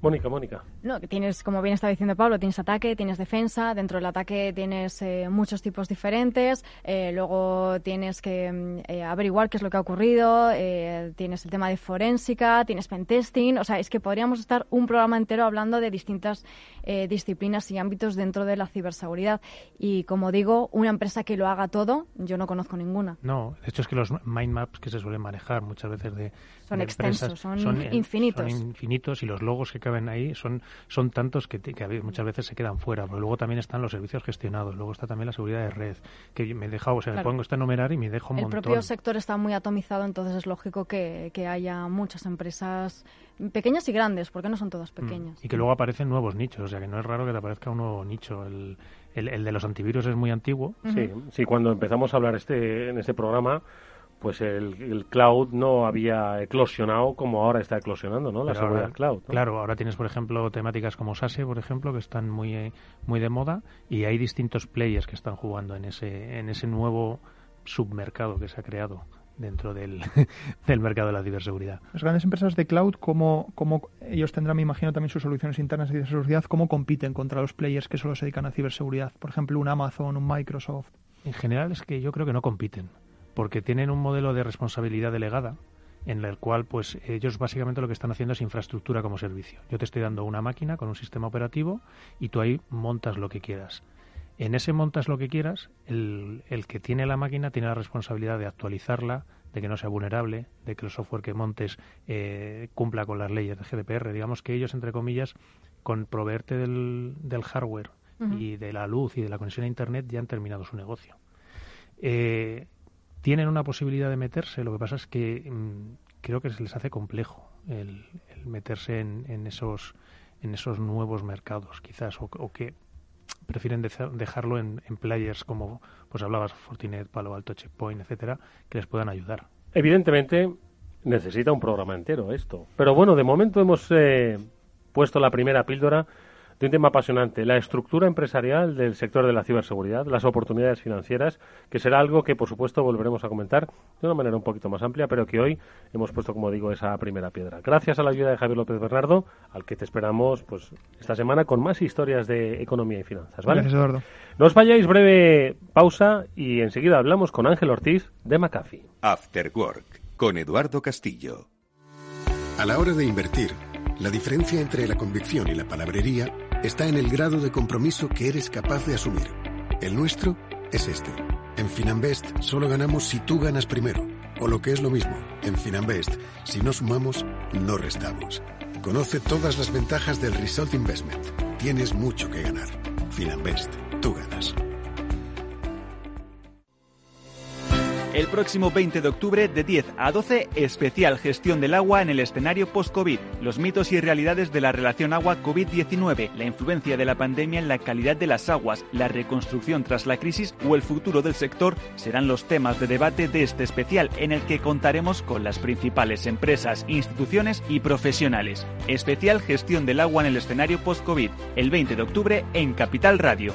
Mónica, Mónica. No, que tienes, como bien estaba diciendo Pablo, tienes ataque, tienes defensa. Dentro del ataque tienes eh, muchos tipos diferentes. eh, luego tienes que mm, eh, averiguar qué es lo que ha ocurrido. eh, tienes el tema de forénsica, tienes pentesting. O sea, es que podríamos estar un programa entero hablando de distintas eh, disciplinas y ámbitos dentro de la ciberseguridad. Y como digo, una empresa que lo haga todo, yo no conozco ninguna. No, de hecho es que los mind maps que se suelen manejar muchas veces de Son extensos, son eh, infinitos. son infinitos y los logos que caben ahí son son tantos que, te- que muchas veces se quedan fuera. Pero luego también están los servicios gestionados, luego está también la seguridad de red, que me he dejado, o sea, me Claro. pongo esta a enumerar y me dejo un El montón. propio sector está muy atomizado, entonces es lógico que, que haya muchas empresas pequeñas y grandes, porque no son todas Mm. pequeñas. Y que luego aparecen nuevos nichos, o sea que no es raro que te aparezca un nuevo nicho. El, el, el de los antivirus es muy antiguo. Sí, sí, cuando empezamos a hablar este en este programa, pues el, el cloud no había eclosionado como ahora está eclosionando, ¿no? La Pero seguridad ahora- cloud. ¿no? Claro, ahora tienes, por ejemplo, temáticas como SASE, por ejemplo, que están muy, eh, muy de moda y hay distintos players que están jugando en ese, en ese nuevo submercado que se ha creado dentro del, <laughs> del mercado de la ciberseguridad. Las grandes empresas de cloud, ¿cómo, ¿cómo, ellos tendrán, me imagino, también sus soluciones internas de ciberseguridad, cómo compiten contra los players que solo se dedican a ciberseguridad? Por ejemplo, un Amazon, un Microsoft. En general es que yo creo que no compiten, porque tienen un modelo de responsabilidad delegada en el cual pues ellos básicamente lo que están haciendo es infraestructura como servicio. Yo te estoy dando una máquina con un sistema operativo y tú ahí montas lo que quieras. En ese montas lo que quieras, el, el que tiene la máquina tiene la responsabilidad de actualizarla, de que no sea vulnerable, de que el software que montes eh, cumpla con las leyes de GDPR. Digamos que ellos, entre comillas, con proveerte del, del hardware y de la luz y de la conexión a Internet ya han terminado su negocio. Eh, tienen una posibilidad de meterse, lo que pasa es que mm, creo que se les hace complejo el, meterse en, en, esos en esos nuevos mercados, quizás, o, o que prefieren dejarlo en, en, players como, pues hablabas, Fortinet, Palo Alto, Checkpoint, etcétera, que les puedan ayudar. Evidentemente necesita un programa entero esto. Pero bueno, de momento hemos eh, puesto la primera píldora de un tema apasionante, la estructura empresarial del sector de la ciberseguridad, las oportunidades financieras, que será algo que, por supuesto, volveremos a comentar de una manera un poquito más amplia, pero que hoy hemos puesto, como digo, esa primera piedra. Gracias a la ayuda de Javier López Bernardo, al que te esperamos pues esta semana con más historias de economía y finanzas. ¿vale? Gracias, Eduardo. No os vayáis, breve pausa y enseguida hablamos con Ángel Ortiz de McAfee. After Work, con Eduardo Castillo. A la hora de invertir, la diferencia entre la convicción y la palabrería está en el grado de compromiso que eres capaz de asumir. El nuestro es este. En Finanbest solo ganamos si tú ganas primero. O lo que es lo mismo, en Finanbest, si no sumamos, no restamos. Conoce todas las ventajas del Result Investment. Tienes mucho que ganar. Finanbest, tú ganas. El próximo 20 de octubre de 10 a 12, especial gestión del agua en el escenario post-COVID. Los mitos y realidades de la relación agua-COVID-19, la influencia de la pandemia en la calidad de las aguas, la reconstrucción tras la crisis o el futuro del sector serán los temas de debate de este especial en el que contaremos con las principales empresas, instituciones y profesionales. Especial gestión del agua en el escenario post-COVID, el 20 de octubre en Capital Radio.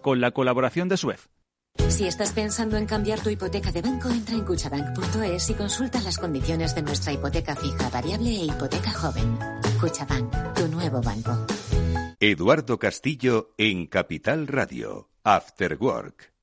Con la colaboración de Suez. Si estás pensando en cambiar tu hipoteca de banco, entra en cuchabank.es y consulta las condiciones de nuestra hipoteca fija, variable e hipoteca joven. Cuchabank, tu nuevo banco. Eduardo Castillo en Capital Radio. After Work.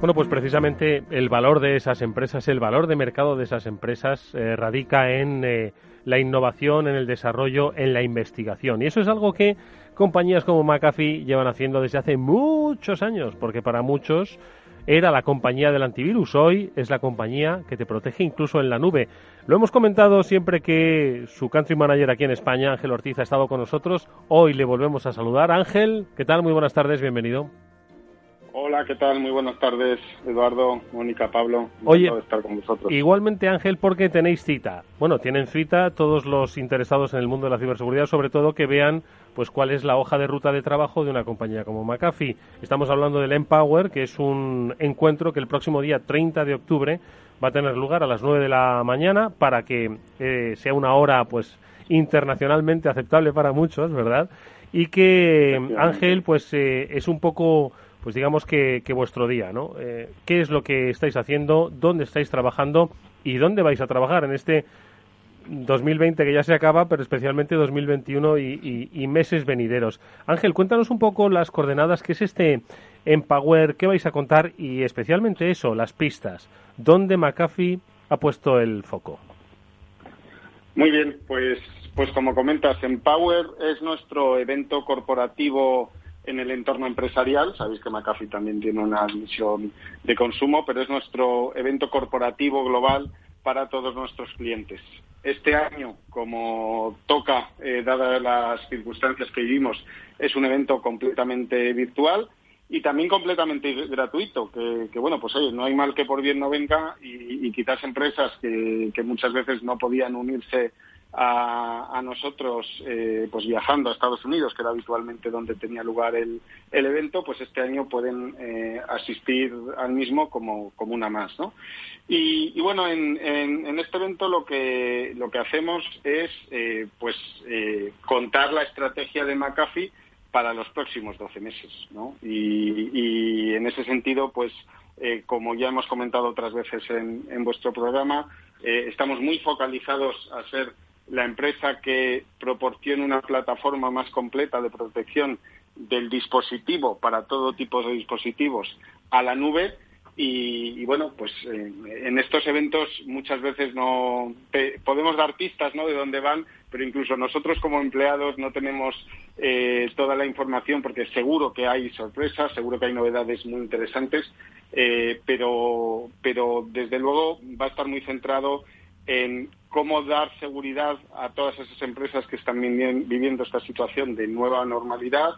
Bueno, pues precisamente el valor de esas empresas, el valor de mercado de esas empresas eh, radica en eh, la innovación, en el desarrollo, en la investigación. Y eso es algo que compañías como McAfee llevan haciendo desde hace muchos años, porque para muchos era la compañía del antivirus, hoy es la compañía que te protege incluso en la nube. Lo hemos comentado siempre que su country manager aquí en España, Ángel Ortiz, ha estado con nosotros. Hoy le volvemos a saludar. Ángel, ¿qué tal? Muy buenas tardes, bienvenido. Hola, ¿qué tal? Muy buenas tardes, Eduardo, Mónica, Pablo. Oye, de estar con vosotros. Igualmente, Ángel, porque tenéis cita. Bueno, tienen cita todos los interesados en el mundo de la ciberseguridad, sobre todo que vean pues cuál es la hoja de ruta de trabajo de una compañía como McAfee. Estamos hablando del Empower, que es un encuentro que el próximo día 30 de octubre va a tener lugar a las 9 de la mañana para que eh, sea una hora pues internacionalmente aceptable para muchos, ¿verdad? Y que Ángel pues eh, es un poco pues digamos que, que vuestro día, ¿no? Eh, ¿Qué es lo que estáis haciendo? ¿Dónde estáis trabajando? ¿Y dónde vais a trabajar en este 2020 que ya se acaba, pero especialmente 2021 y, y, meses venideros? Ángel, cuéntanos un poco las coordenadas, qué es este Empower, qué vais a contar y especialmente eso, las pistas. ¿Dónde McAfee ha puesto el foco? Muy bien, pues, pues como comentas, Empower es nuestro evento corporativo en el entorno empresarial. Sabéis que McAfee también tiene una misión de consumo, pero es nuestro evento corporativo global para todos nuestros clientes. Este año, como toca, eh, dadas las circunstancias que vivimos, es un evento completamente virtual y también completamente gratuito, que, bueno, pues no hay mal que por bien no venga y, y quizás empresas que, muchas veces no podían unirse a, a nosotros eh, pues viajando a Estados Unidos, que era habitualmente donde tenía lugar el, el evento, pues este año pueden eh, asistir al mismo como, como una más, ¿no? Y, y bueno, en, en, en, este evento lo que, lo que hacemos es eh, pues contar la estrategia de McAfee para los próximos 12 meses. ¿no? Y, en ese sentido, pues, eh, como ya hemos comentado otras veces en, vuestro programa, eh, estamos muy focalizados a ser la empresa que proporcione una plataforma más completa de protección del dispositivo para todo tipo de dispositivos a la nube y, bueno, pues eh, en estos eventos muchas veces no podemos dar pistas ¿no? de dónde van, pero incluso nosotros como empleados no tenemos eh, toda la información porque seguro que hay sorpresas, seguro que hay novedades muy interesantes, eh, pero, pero desde luego va a estar muy centrado en cómo dar seguridad a todas esas empresas que están viviendo esta situación de nueva normalidad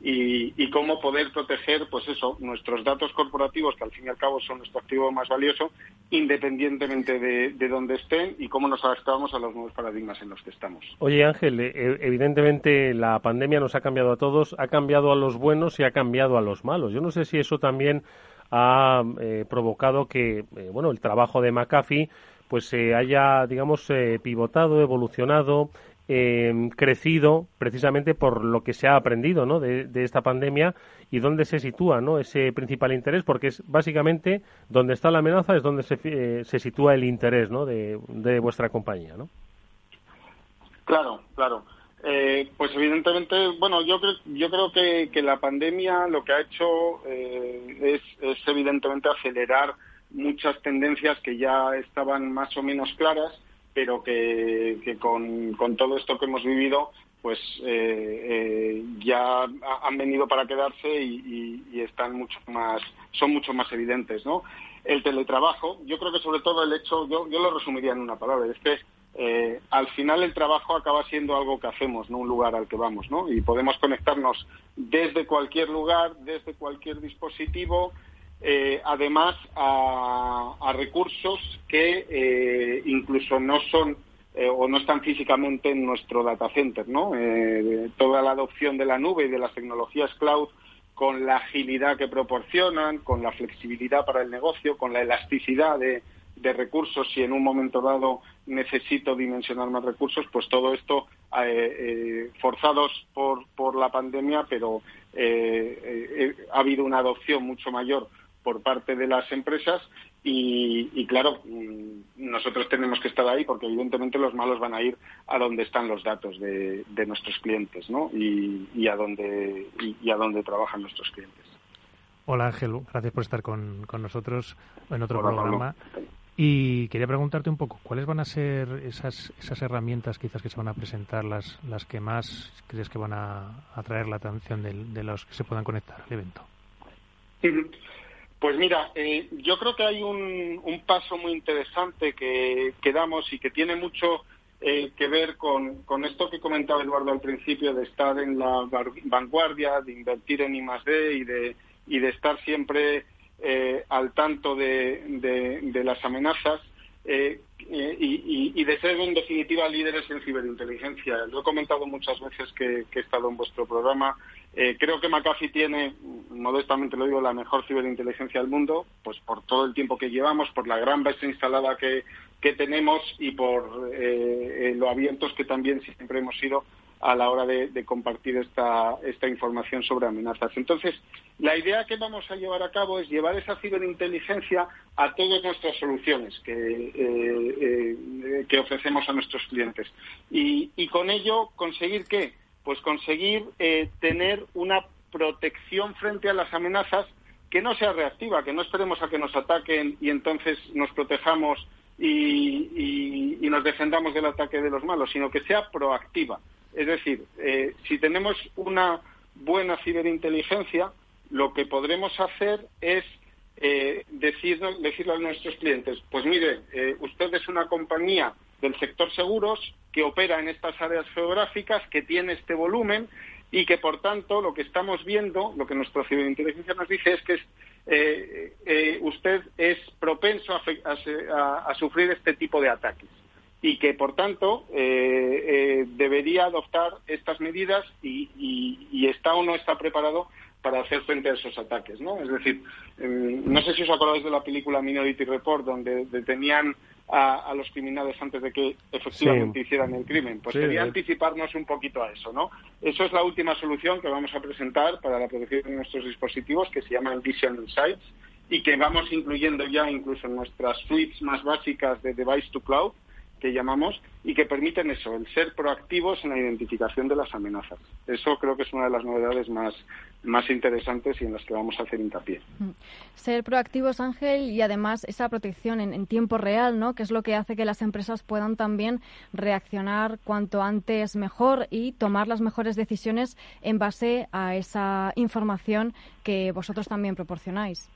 y, cómo poder proteger, pues eso, nuestros datos corporativos, que al fin y al cabo son nuestro activo más valioso, independientemente de, de dónde estén y cómo nos adaptamos a los nuevos paradigmas en los que estamos. Oye, Ángel, eh, eh, evidentemente la pandemia nos ha cambiado a todos, ha cambiado a los buenos y ha cambiado a los malos. Yo no sé si eso también ha eh, provocado que, bueno, el trabajo de McAfee pues se haya, digamos, pivotado, evolucionado, eh, crecido precisamente por lo que se ha aprendido ¿no? de, esta pandemia y dónde se sitúa ¿no? ese principal interés, porque es básicamente donde está la amenaza es donde se, eh, se sitúa el interés ¿no? de, vuestra compañía. ¿no? Claro, claro. Eh, pues evidentemente, bueno, yo creo, yo creo que, que la pandemia lo que ha hecho eh, es, es evidentemente acelerar muchas tendencias que ya estaban más o menos claras pero que, con, todo esto que hemos vivido, pues eh, eh, ya han venido para quedarse y, están mucho más, son mucho más evidentes, ¿no? El teletrabajo, yo creo que sobre todo el hecho, yo, lo resumiría en una palabra, es que eh, al final el trabajo acaba siendo algo que hacemos, no un lugar al que vamos, ¿no? Y podemos conectarnos desde cualquier lugar, desde cualquier dispositivo, eh, además a, recursos que eh, incluso no son eh, o no están físicamente en nuestro data center, ¿no? toda la adopción de la nube y de las tecnologías cloud con la agilidad que proporcionan, con la flexibilidad para el negocio, con la elasticidad de, recursos si en un momento dado necesito dimensionar más recursos, pues todo esto forzados por, por la pandemia, pero ha habido una adopción mucho mayor por parte de las empresas y, claro, mm, nosotros tenemos que estar ahí porque evidentemente los malos van a ir a donde están los datos de, nuestros clientes ¿no? y, a donde, y, a donde trabajan nuestros clientes. Hola Ángel, gracias por estar con, nosotros en otro programa. Y quería preguntarte un poco, ¿cuáles van a ser esas, esas herramientas quizás que se van a presentar, las, las que más crees que van a atraer la atención de, de los que se puedan conectar al evento? Pues mira, eh, yo creo que hay un, paso muy interesante que, damos y que tiene mucho eh, que ver con, esto que comentaba Eduardo al principio, de estar en la vanguardia, de invertir en I+.D. y de, y de estar siempre eh, al tanto de, las amenazas y, de ser en definitiva líderes en ciberinteligencia. Lo he comentado muchas veces que he estado en vuestro programa eh, creo que McAfee tiene, modestamente lo digo, la mejor ciberinteligencia del mundo, pues por todo el tiempo que llevamos, por la gran base instalada que, tenemos y por eh, eh, lo abiertos que también siempre hemos sido a la hora de, compartir esta, esta información sobre amenazas. Entonces, la idea que vamos a llevar a cabo es llevar esa ciberinteligencia a todas nuestras soluciones que, que ofrecemos a nuestros clientes. Y, y con ello conseguir que pues conseguir eh, tener una protección frente a las amenazas que no sea reactiva, que no esperemos a que nos ataquen y entonces nos protejamos y, nos defendamos del ataque de los malos, sino que sea proactiva. Es decir, eh, si tenemos una buena ciberinteligencia, lo que podremos hacer es eh, decirle a nuestros clientes, pues mire, usted es una compañía del sector seguros que opera en estas áreas geográficas, que tiene este volumen y que, por tanto, lo que estamos viendo, lo que nuestra ciberinteligencia nos dice es que eh, eh, usted es propenso a, sufrir este tipo de ataques y que, por tanto, eh, debería adoptar estas medidas y, está o no está preparado para hacer frente a esos ataques, ¿no? Es decir, no sé si os acordáis de la película Minority Report, donde detenían a, los criminales antes de que efectivamente hicieran el crimen. Pues quería anticiparnos un poquito a eso, ¿no? Eso es la última solución que vamos a presentar para la protección de nuestros dispositivos, que se llama Vision Insights, y que vamos incluyendo ya incluso en nuestras suites más básicas de Device to Cloud, que llamamos y que permiten eso, el ser proactivos en la identificación de las amenazas. Eso creo que es una de las novedades más, más interesantes y en las que vamos a hacer hincapié. Mm. Ser proactivos, Ángel, y además esa protección en, tiempo real, ¿no? que es lo que hace que las empresas puedan también reaccionar cuanto antes mejor y tomar las mejores decisiones en base a esa información que vosotros también proporcionáis.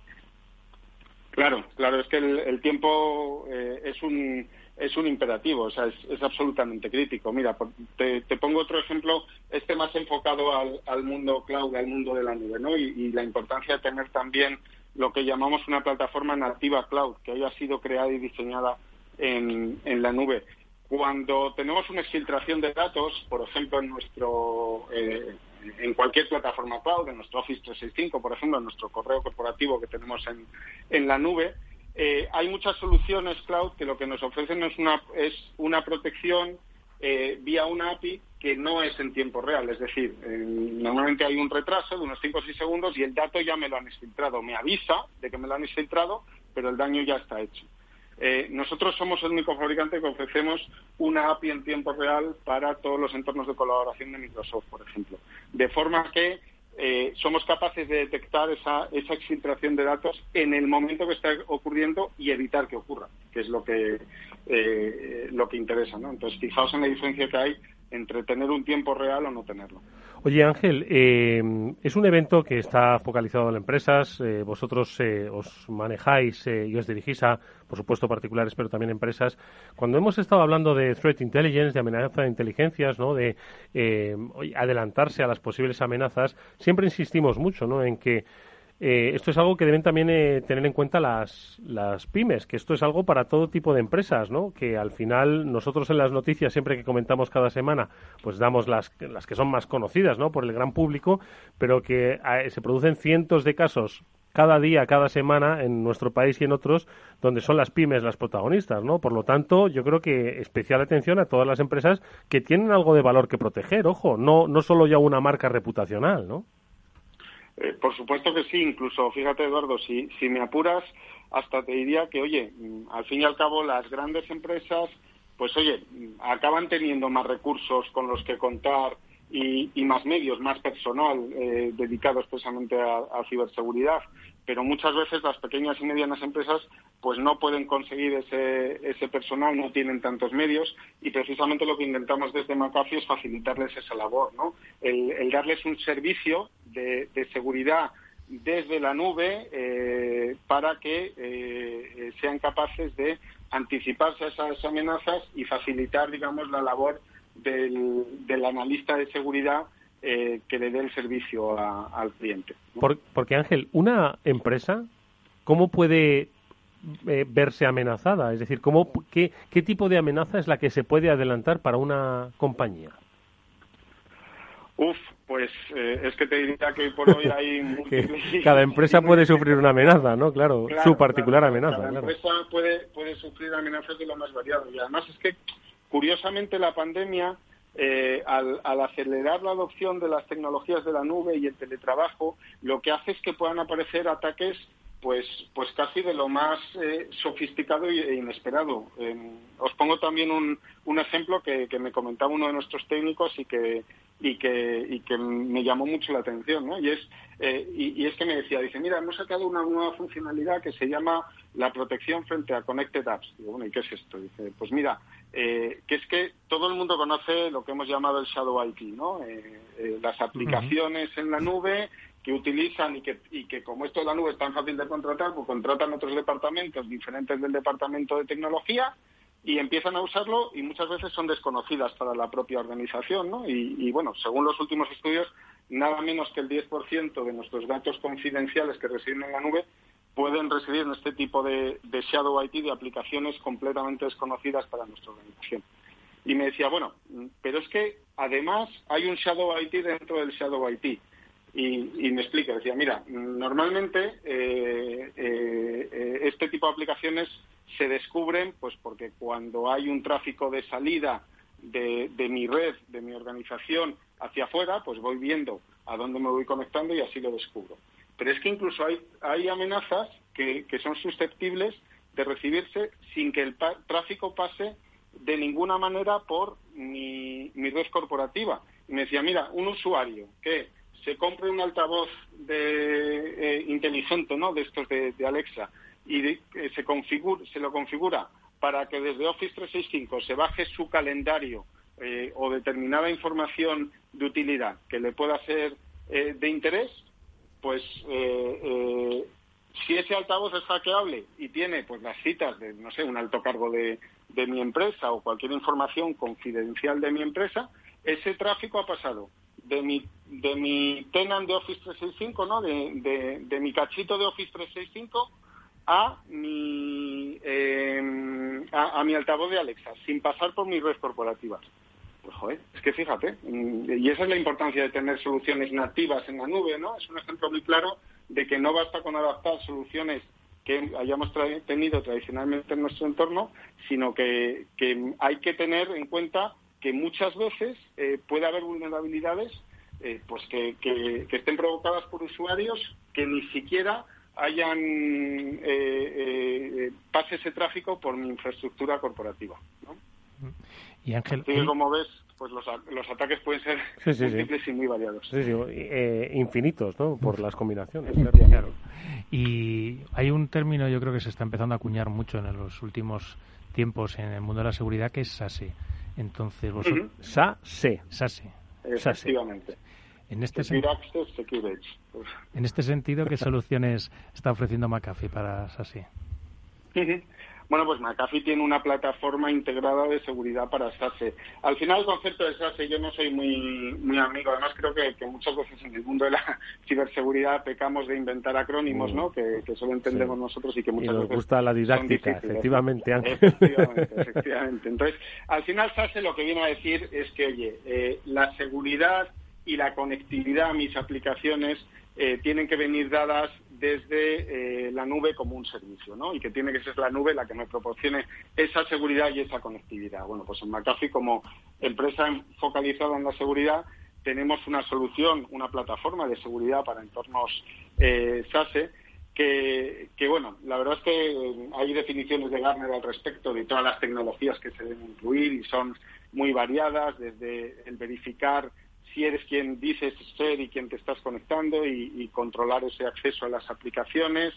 Claro, claro, es que el, tiempo eh, es un es un imperativo, o sea, es, absolutamente crítico. Mira, te, pongo otro ejemplo, este más enfocado al, mundo cloud, al mundo de la nube, ¿no? Y, la importancia de tener también lo que llamamos una plataforma nativa cloud, que haya sido creada y diseñada en, la nube. Cuando tenemos una exfiltración de datos, por ejemplo, en nuestro eh, en cualquier plataforma cloud, en nuestro Office 365, por ejemplo, en nuestro correo corporativo que tenemos en, en la nube, eh, hay muchas soluciones cloud que lo que nos ofrecen es una, es una protección eh, vía una API que no es en tiempo real. Es decir, normalmente hay un retraso de unos 5 o 6 segundos y el dato ya me lo han exfiltrado. Me avisa de que me lo han exfiltrado, pero el daño ya está hecho. Eh, nosotros somos el único fabricante que ofrecemos una API en tiempo real para todos los entornos de colaboración de Microsoft, por ejemplo. De forma que eh, somos capaces de detectar esa, esa exfiltración de datos en el momento que está ocurriendo y evitar que ocurra, que es lo que, eh, lo que interesa. ¿no? Entonces, fijaos en la diferencia que hay entre tener un tiempo real o no tenerlo. Oye, Ángel, eh, es un evento que está focalizado en empresas. Eh, vosotros eh, os manejáis y os dirigís a, por supuesto, particulares, pero también empresas. Cuando hemos estado hablando de threat intelligence, de amenaza de inteligencias, ¿no? de adelantarse a las posibles amenazas, siempre insistimos mucho ¿no? en que eh, esto es algo que deben también eh, tener en cuenta las, las pymes, que esto es algo para todo tipo de empresas, ¿no? Que al final nosotros en las noticias, siempre que comentamos cada semana, pues damos las, las que son más conocidas, ¿no? Por el gran público, pero que eh, se producen cientos de casos cada día, cada semana en nuestro país y en otros, donde son las pymes las protagonistas, ¿no? Por lo tanto, yo creo que especial atención a todas las empresas que tienen algo de valor que proteger, ojo, no, no solo ya una marca reputacional, ¿no? Eh, por supuesto que sí, incluso, fíjate Eduardo, si, si me apuras, hasta te diría que, oye, mm, al fin y al cabo las grandes empresas, pues oye, mm, acaban teniendo más recursos con los que contar y, más medios, más personal eh, dedicado expresamente a, ciberseguridad pero muchas veces las pequeñas y medianas empresas pues no pueden conseguir ese, ese personal, no tienen tantos medios y precisamente lo que intentamos desde McAfee es facilitarles esa labor, ¿no? El, darles un servicio de, seguridad desde la nube eh, para que eh, sean capaces de anticiparse a esas amenazas y facilitar, digamos, la labor del, del analista de seguridad eh, que le dé el servicio al cliente. porque Ángel, una empresa, ¿cómo puede eh, verse amenazada? Es decir, ¿cómo, qué, ¿qué tipo de amenaza es la que se puede adelantar para una compañía? Uf, pues eh, es que te diría que hoy por hoy hay <laughs> cada empresa puede sufrir una amenaza, ¿no? Claro, su particular amenaza. Cada empresa puede, puede sufrir amenazas de lo más variado. Y además es que, curiosamente, la pandemia eh, al, acelerar la adopción de las tecnologías de la nube y el teletrabajo, lo que hace es que puedan aparecer ataques pues, pues casi de lo más eh, sofisticado e inesperado. os pongo también un, un ejemplo que, me comentaba uno de nuestros técnicos y que, y que, y que me llamó mucho la atención, ¿no? Y es, eh, y, es que me decía, dice, mira, hemos sacado una nueva funcionalidad que se llama la protección frente a Connected Apps. Digo, bueno, ¿y qué es esto? Dice, pues mira, eh, que es que todo el mundo conoce lo que hemos llamado el Shadow IT, ¿no? Eh, las aplicaciones en la nube que utilizan y que, y que como esto de la nube es tan fácil de contratar, pues contratan otros departamentos diferentes del departamento de tecnología y empiezan a usarlo y muchas veces son desconocidas para la propia organización, ¿no? Y, bueno, según los últimos estudios, nada menos que el 10% de nuestros datos confidenciales que residen en la nube pueden residir en este tipo de, shadow IT, de aplicaciones completamente desconocidas para nuestra organización. Y me decía, bueno, pero es que además hay un shadow IT dentro del shadow IT. Y, me explica, decía, mira, normalmente eh, eh, este tipo de aplicaciones se descubren pues porque cuando hay un tráfico de salida de mi red, de mi organización hacia afuera, pues voy viendo a dónde me voy conectando y así lo descubro. Pero es que incluso hay, amenazas que, que son susceptibles de recibirse sin que el tráfico pase de ninguna manera por mi, mi red corporativa. Y me decía, mira, un usuario que se compre un altavoz de, eh, inteligente, ¿no? De estos de, Alexa y eh, se, configura, se lo configura para que desde Office 365 se baje su calendario eh, o determinada información de utilidad que le pueda ser de interés, pues si ese altavoz es hackeable y tiene pues las citas de, no sé, un alto cargo de, de mi empresa o cualquier información confidencial de mi empresa, ese tráfico ha pasado de mi, de mi tenant de Office 365, ¿no? De, de, mi cachito de Office 365 a mi, em, a, mi altavoz de Alexa, sin pasar por mi red corporativa. Pues joder, es que fíjate, mm, y esa es la importancia de tener soluciones nativas en la nube, ¿no? Es un ejemplo muy claro de que no basta con adaptar soluciones que hayamos tenido tradicionalmente en nuestro entorno, sino que, hay que tener en cuenta que muchas veces eh, puede haber vulnerabilidades eh, pues que, estén provocadas por usuarios que ni siquiera hayan eh, pase ese tráfico por mi infraestructura corporativa. Y Ángel, como ves, pues los, los ataques pueden ser múltiples y muy variados. Sí, sí, infinitos, ¿no? Por las combinaciones. Claro. Y hay un término, yo creo que se está empezando a acuñar mucho en los últimos tiempos en el mundo de la seguridad, que es SASE. Entonces, vosotros... SASE. SASE. Efectivamente. En este, en este sentido, ¿qué soluciones está ofreciendo McAfee para SASE? Bueno, pues McAfee tiene una plataforma integrada de seguridad para SASE. Al final el concepto de SASE yo no soy muy, muy amigo. Además creo que, muchas veces en el mundo de la <laughs> ciberseguridad pecamos de inventar acrónimos, ¿no? Que, solo entendemos nosotros y que muchas y nos gusta la didáctica, efectivamente, efectivamente, <laughs> efectivamente. Entonces, al final SASE lo que viene a decir es que, oye, eh, la seguridad y la conectividad a mis aplicaciones eh, tienen que venir dadas desde eh, la nube como un servicio, ¿no? Y que tiene que ser la nube la que me proporcione esa seguridad y esa conectividad. Bueno, pues en McAfee, como empresa focalizada en la seguridad, tenemos una solución, una plataforma de seguridad para entornos eh, SASE, que, bueno, la verdad es que hay definiciones de Gartner al respecto de todas las tecnologías que se deben incluir y son muy variadas, desde el verificar si eres quien dices ser y quien te estás conectando y, controlar ese acceso a las aplicaciones,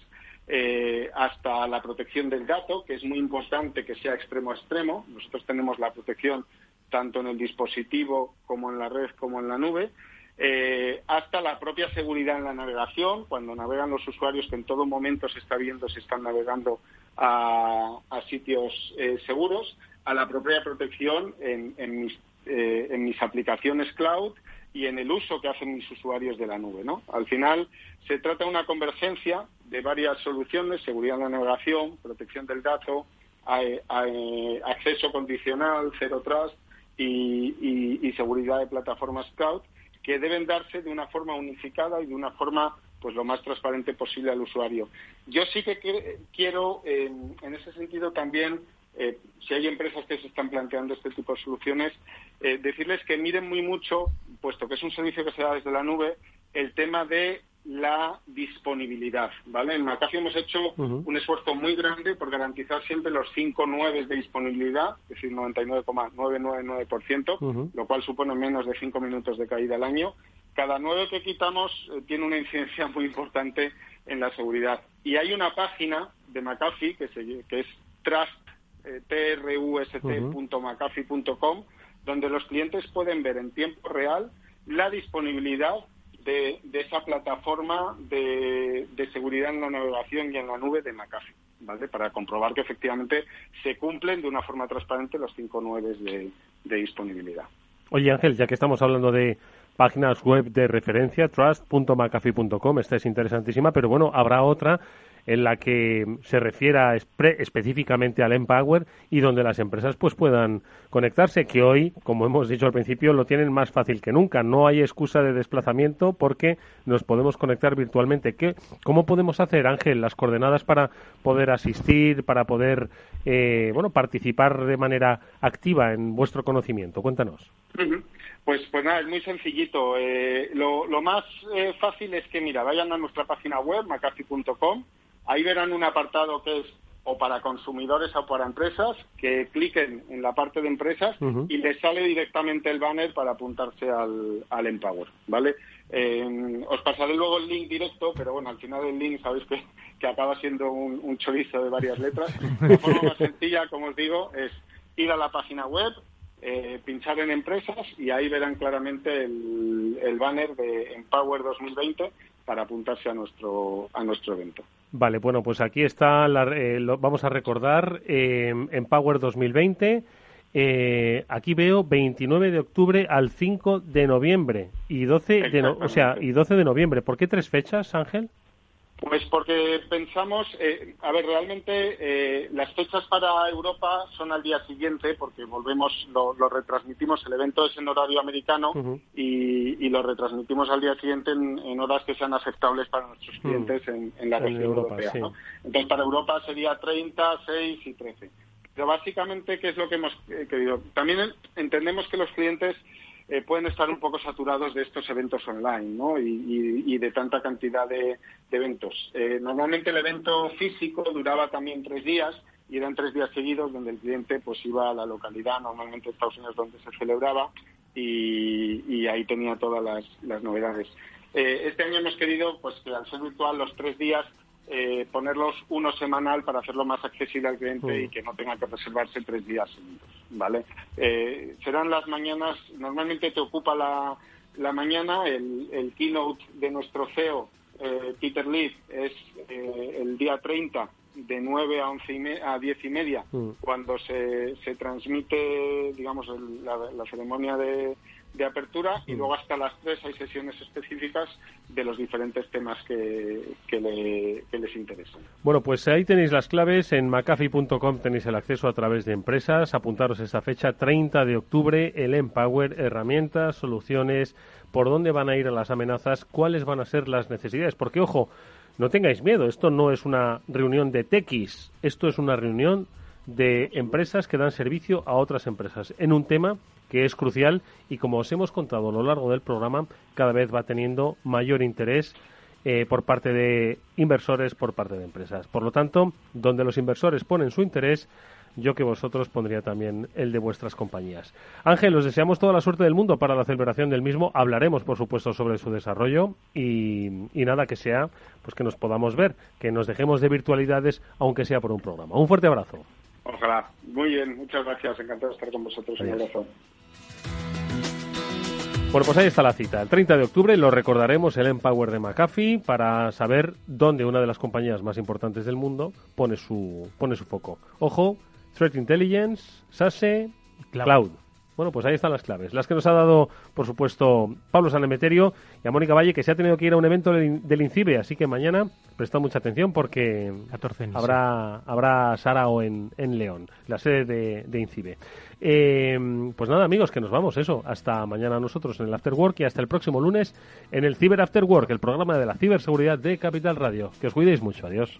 eh, hasta la protección del dato, que es muy importante que sea extremo a extremo. Nosotros tenemos la protección tanto en el dispositivo como en la red como en la nube. Eh, hasta la propia seguridad en la navegación, cuando navegan los usuarios que en todo momento se está viendo si están navegando a, sitios eh, seguros, a la propia protección en, mis en mis aplicaciones cloud y en el uso que hacen mis usuarios de la nube. ¿no? Al final se trata de una convergencia de varias soluciones, seguridad en la navegación, protección del dato, acceso condicional, cero trust y, seguridad de plataformas cloud, que deben darse de una forma unificada y de una forma pues lo más transparente posible al usuario. Yo sí que quiero, en ese sentido, también eh, si hay empresas que se están planteando este tipo de soluciones, eh, decirles que miren muy mucho, puesto que es un servicio que se da desde la nube, el tema de la disponibilidad, ¿vale? En McAfee hemos hecho un esfuerzo muy grande por garantizar siempre los cinco nueve de disponibilidad, es decir, 99,999%, lo cual supone menos de cinco minutos de caída al año. Cada nueve que quitamos eh, tiene una incidencia <laughs> muy importante en la seguridad. Y hay una página de McAfee que, que es Trust eh, trust.macafee.com, donde los clientes pueden ver en tiempo real la disponibilidad de, esa plataforma de, seguridad en la navegación y en la nube de McAfee, ¿vale? Para comprobar que efectivamente se cumplen de una forma transparente los cinco nueve de, de disponibilidad. Oye Ángel, ya que estamos hablando de páginas web de referencia, trust.macafee.com, esta es interesantísima, pero bueno, habrá otra en la que se refiera específicamente al Empower y donde las empresas pues puedan conectarse, que hoy, como hemos dicho al principio, lo tienen más fácil que nunca. No hay excusa de desplazamiento porque nos podemos conectar virtualmente. ¿Qué, ¿Cómo podemos hacer, Ángel, las coordenadas para poder asistir, para poder eh, bueno, participar de manera activa en vuestro conocimiento? Cuéntanos. Pues, pues nada, es muy sencillito. Eh, lo, más eh, fácil es que, mira, vayan a nuestra página web, macafy.com, ahí verán un apartado que es o para consumidores o para empresas, que cliquen en la parte de empresas y les sale directamente el banner para apuntarse al, al Empower, ¿vale? Eh, os pasaré luego el link directo, pero bueno, al final el link sabéis que, que acaba siendo un, un chorizo de varias letras. La forma más sencilla, como os digo, es ir a la página web, eh, pinchar en empresas y ahí verán claramente el, el banner de Empower 2020 para apuntarse a nuestro, a nuestro evento. Vale, bueno, pues aquí está, eh, lo, vamos a recordar, eh, Empower 2020. Eh, aquí veo 29 de octubre al 5 de noviembre y 12 de, o sea, y 12 de noviembre. ¿Por qué tres fechas, Ángel? Pues porque pensamos, eh, a ver, realmente eh, las fechas para Europa son al día siguiente, porque volvemos, lo, retransmitimos, el evento es en horario americano y, lo retransmitimos al día siguiente en, horas que sean aceptables para nuestros clientes en, la región europea. Entonces, para Europa sería 30, 6 y 13. Pero básicamente, ¿qué es lo que hemos eh, querido? También entendemos que los clientes eh, pueden estar un poco saturados de estos eventos online ¿no? y, de tanta cantidad de, eventos. Eh, normalmente el evento físico duraba también tres días y eran tres días seguidos donde el cliente pues iba a la localidad, normalmente Estados Unidos donde se celebraba y, ahí tenía todas las, novedades. Eh, este año hemos querido pues que al ser virtual los tres días eh, ponerlos uno semanal para hacerlo más accesible al cliente y mm. que no tenga que reservarse tres días seguidos, ¿vale? Eh, serán las mañanas, normalmente te ocupa la, la mañana, el, el keynote de nuestro CEO, eh, Peter Leaf, es el día 30 de 9 a, 11 y a 10 y media, mm. cuando se, se transmite, digamos, la, la ceremonia de, de apertura y luego hasta las tres hay sesiones específicas de los diferentes temas que, que, les interesan. Bueno, pues ahí tenéis las claves. En macafi.com tenéis el acceso a través de empresas. Apuntaros esta fecha, 30 de octubre, el Empower, herramientas, soluciones, por dónde van a ir las amenazas, cuáles van a ser las necesidades. Porque, ojo, no tengáis miedo, esto no es una reunión de tequis, esto es una reunión de empresas que dan servicio a otras empresas en un tema que es crucial y como os hemos contado a lo largo del programa, cada vez va teniendo mayor interés eh, por parte de inversores, por parte de empresas. Por lo tanto, donde los inversores ponen su interés, yo que vosotros pondría también el de vuestras compañías. Ángel, os deseamos toda la suerte del mundo para la celebración del mismo. Hablaremos, por supuesto, sobre su desarrollo y, y, nada que sea, pues que nos podamos ver, que nos dejemos de virtualidades, aunque sea por un programa. Un fuerte abrazo. Ojalá. Muy bien, muchas gracias. Encantado de estar con vosotros. Un abrazo. Bueno, pues ahí está la cita. El 30 de octubre lo recordaremos el Empower de McAfee para saber dónde una de las compañías más importantes del mundo pone su, pone su foco. Ojo, Threat Intelligence, SASE, Cloud. Bueno, pues ahí están las claves. Las que nos ha dado, por supuesto, Pablo Sanemeterio y a Mónica Valle, que se ha tenido que ir a un evento del INCIBE. Así que mañana prestad mucha atención porque habrá, habrá Sarao en, en León, la sede de, de INCIBE. Eh, pues nada, amigos, que nos vamos. Eso, hasta mañana nosotros en el After Work y hasta el próximo lunes en el Cyber After Work, el programa de la ciberseguridad de Capital Radio. Que os cuidéis mucho. Adiós.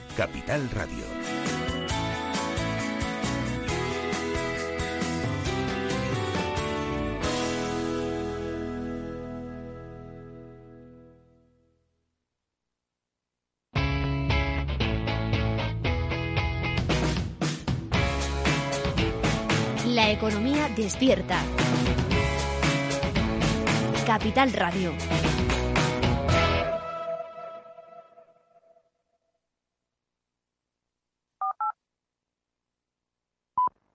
Capital Radio. La economía despierta. Capital Radio.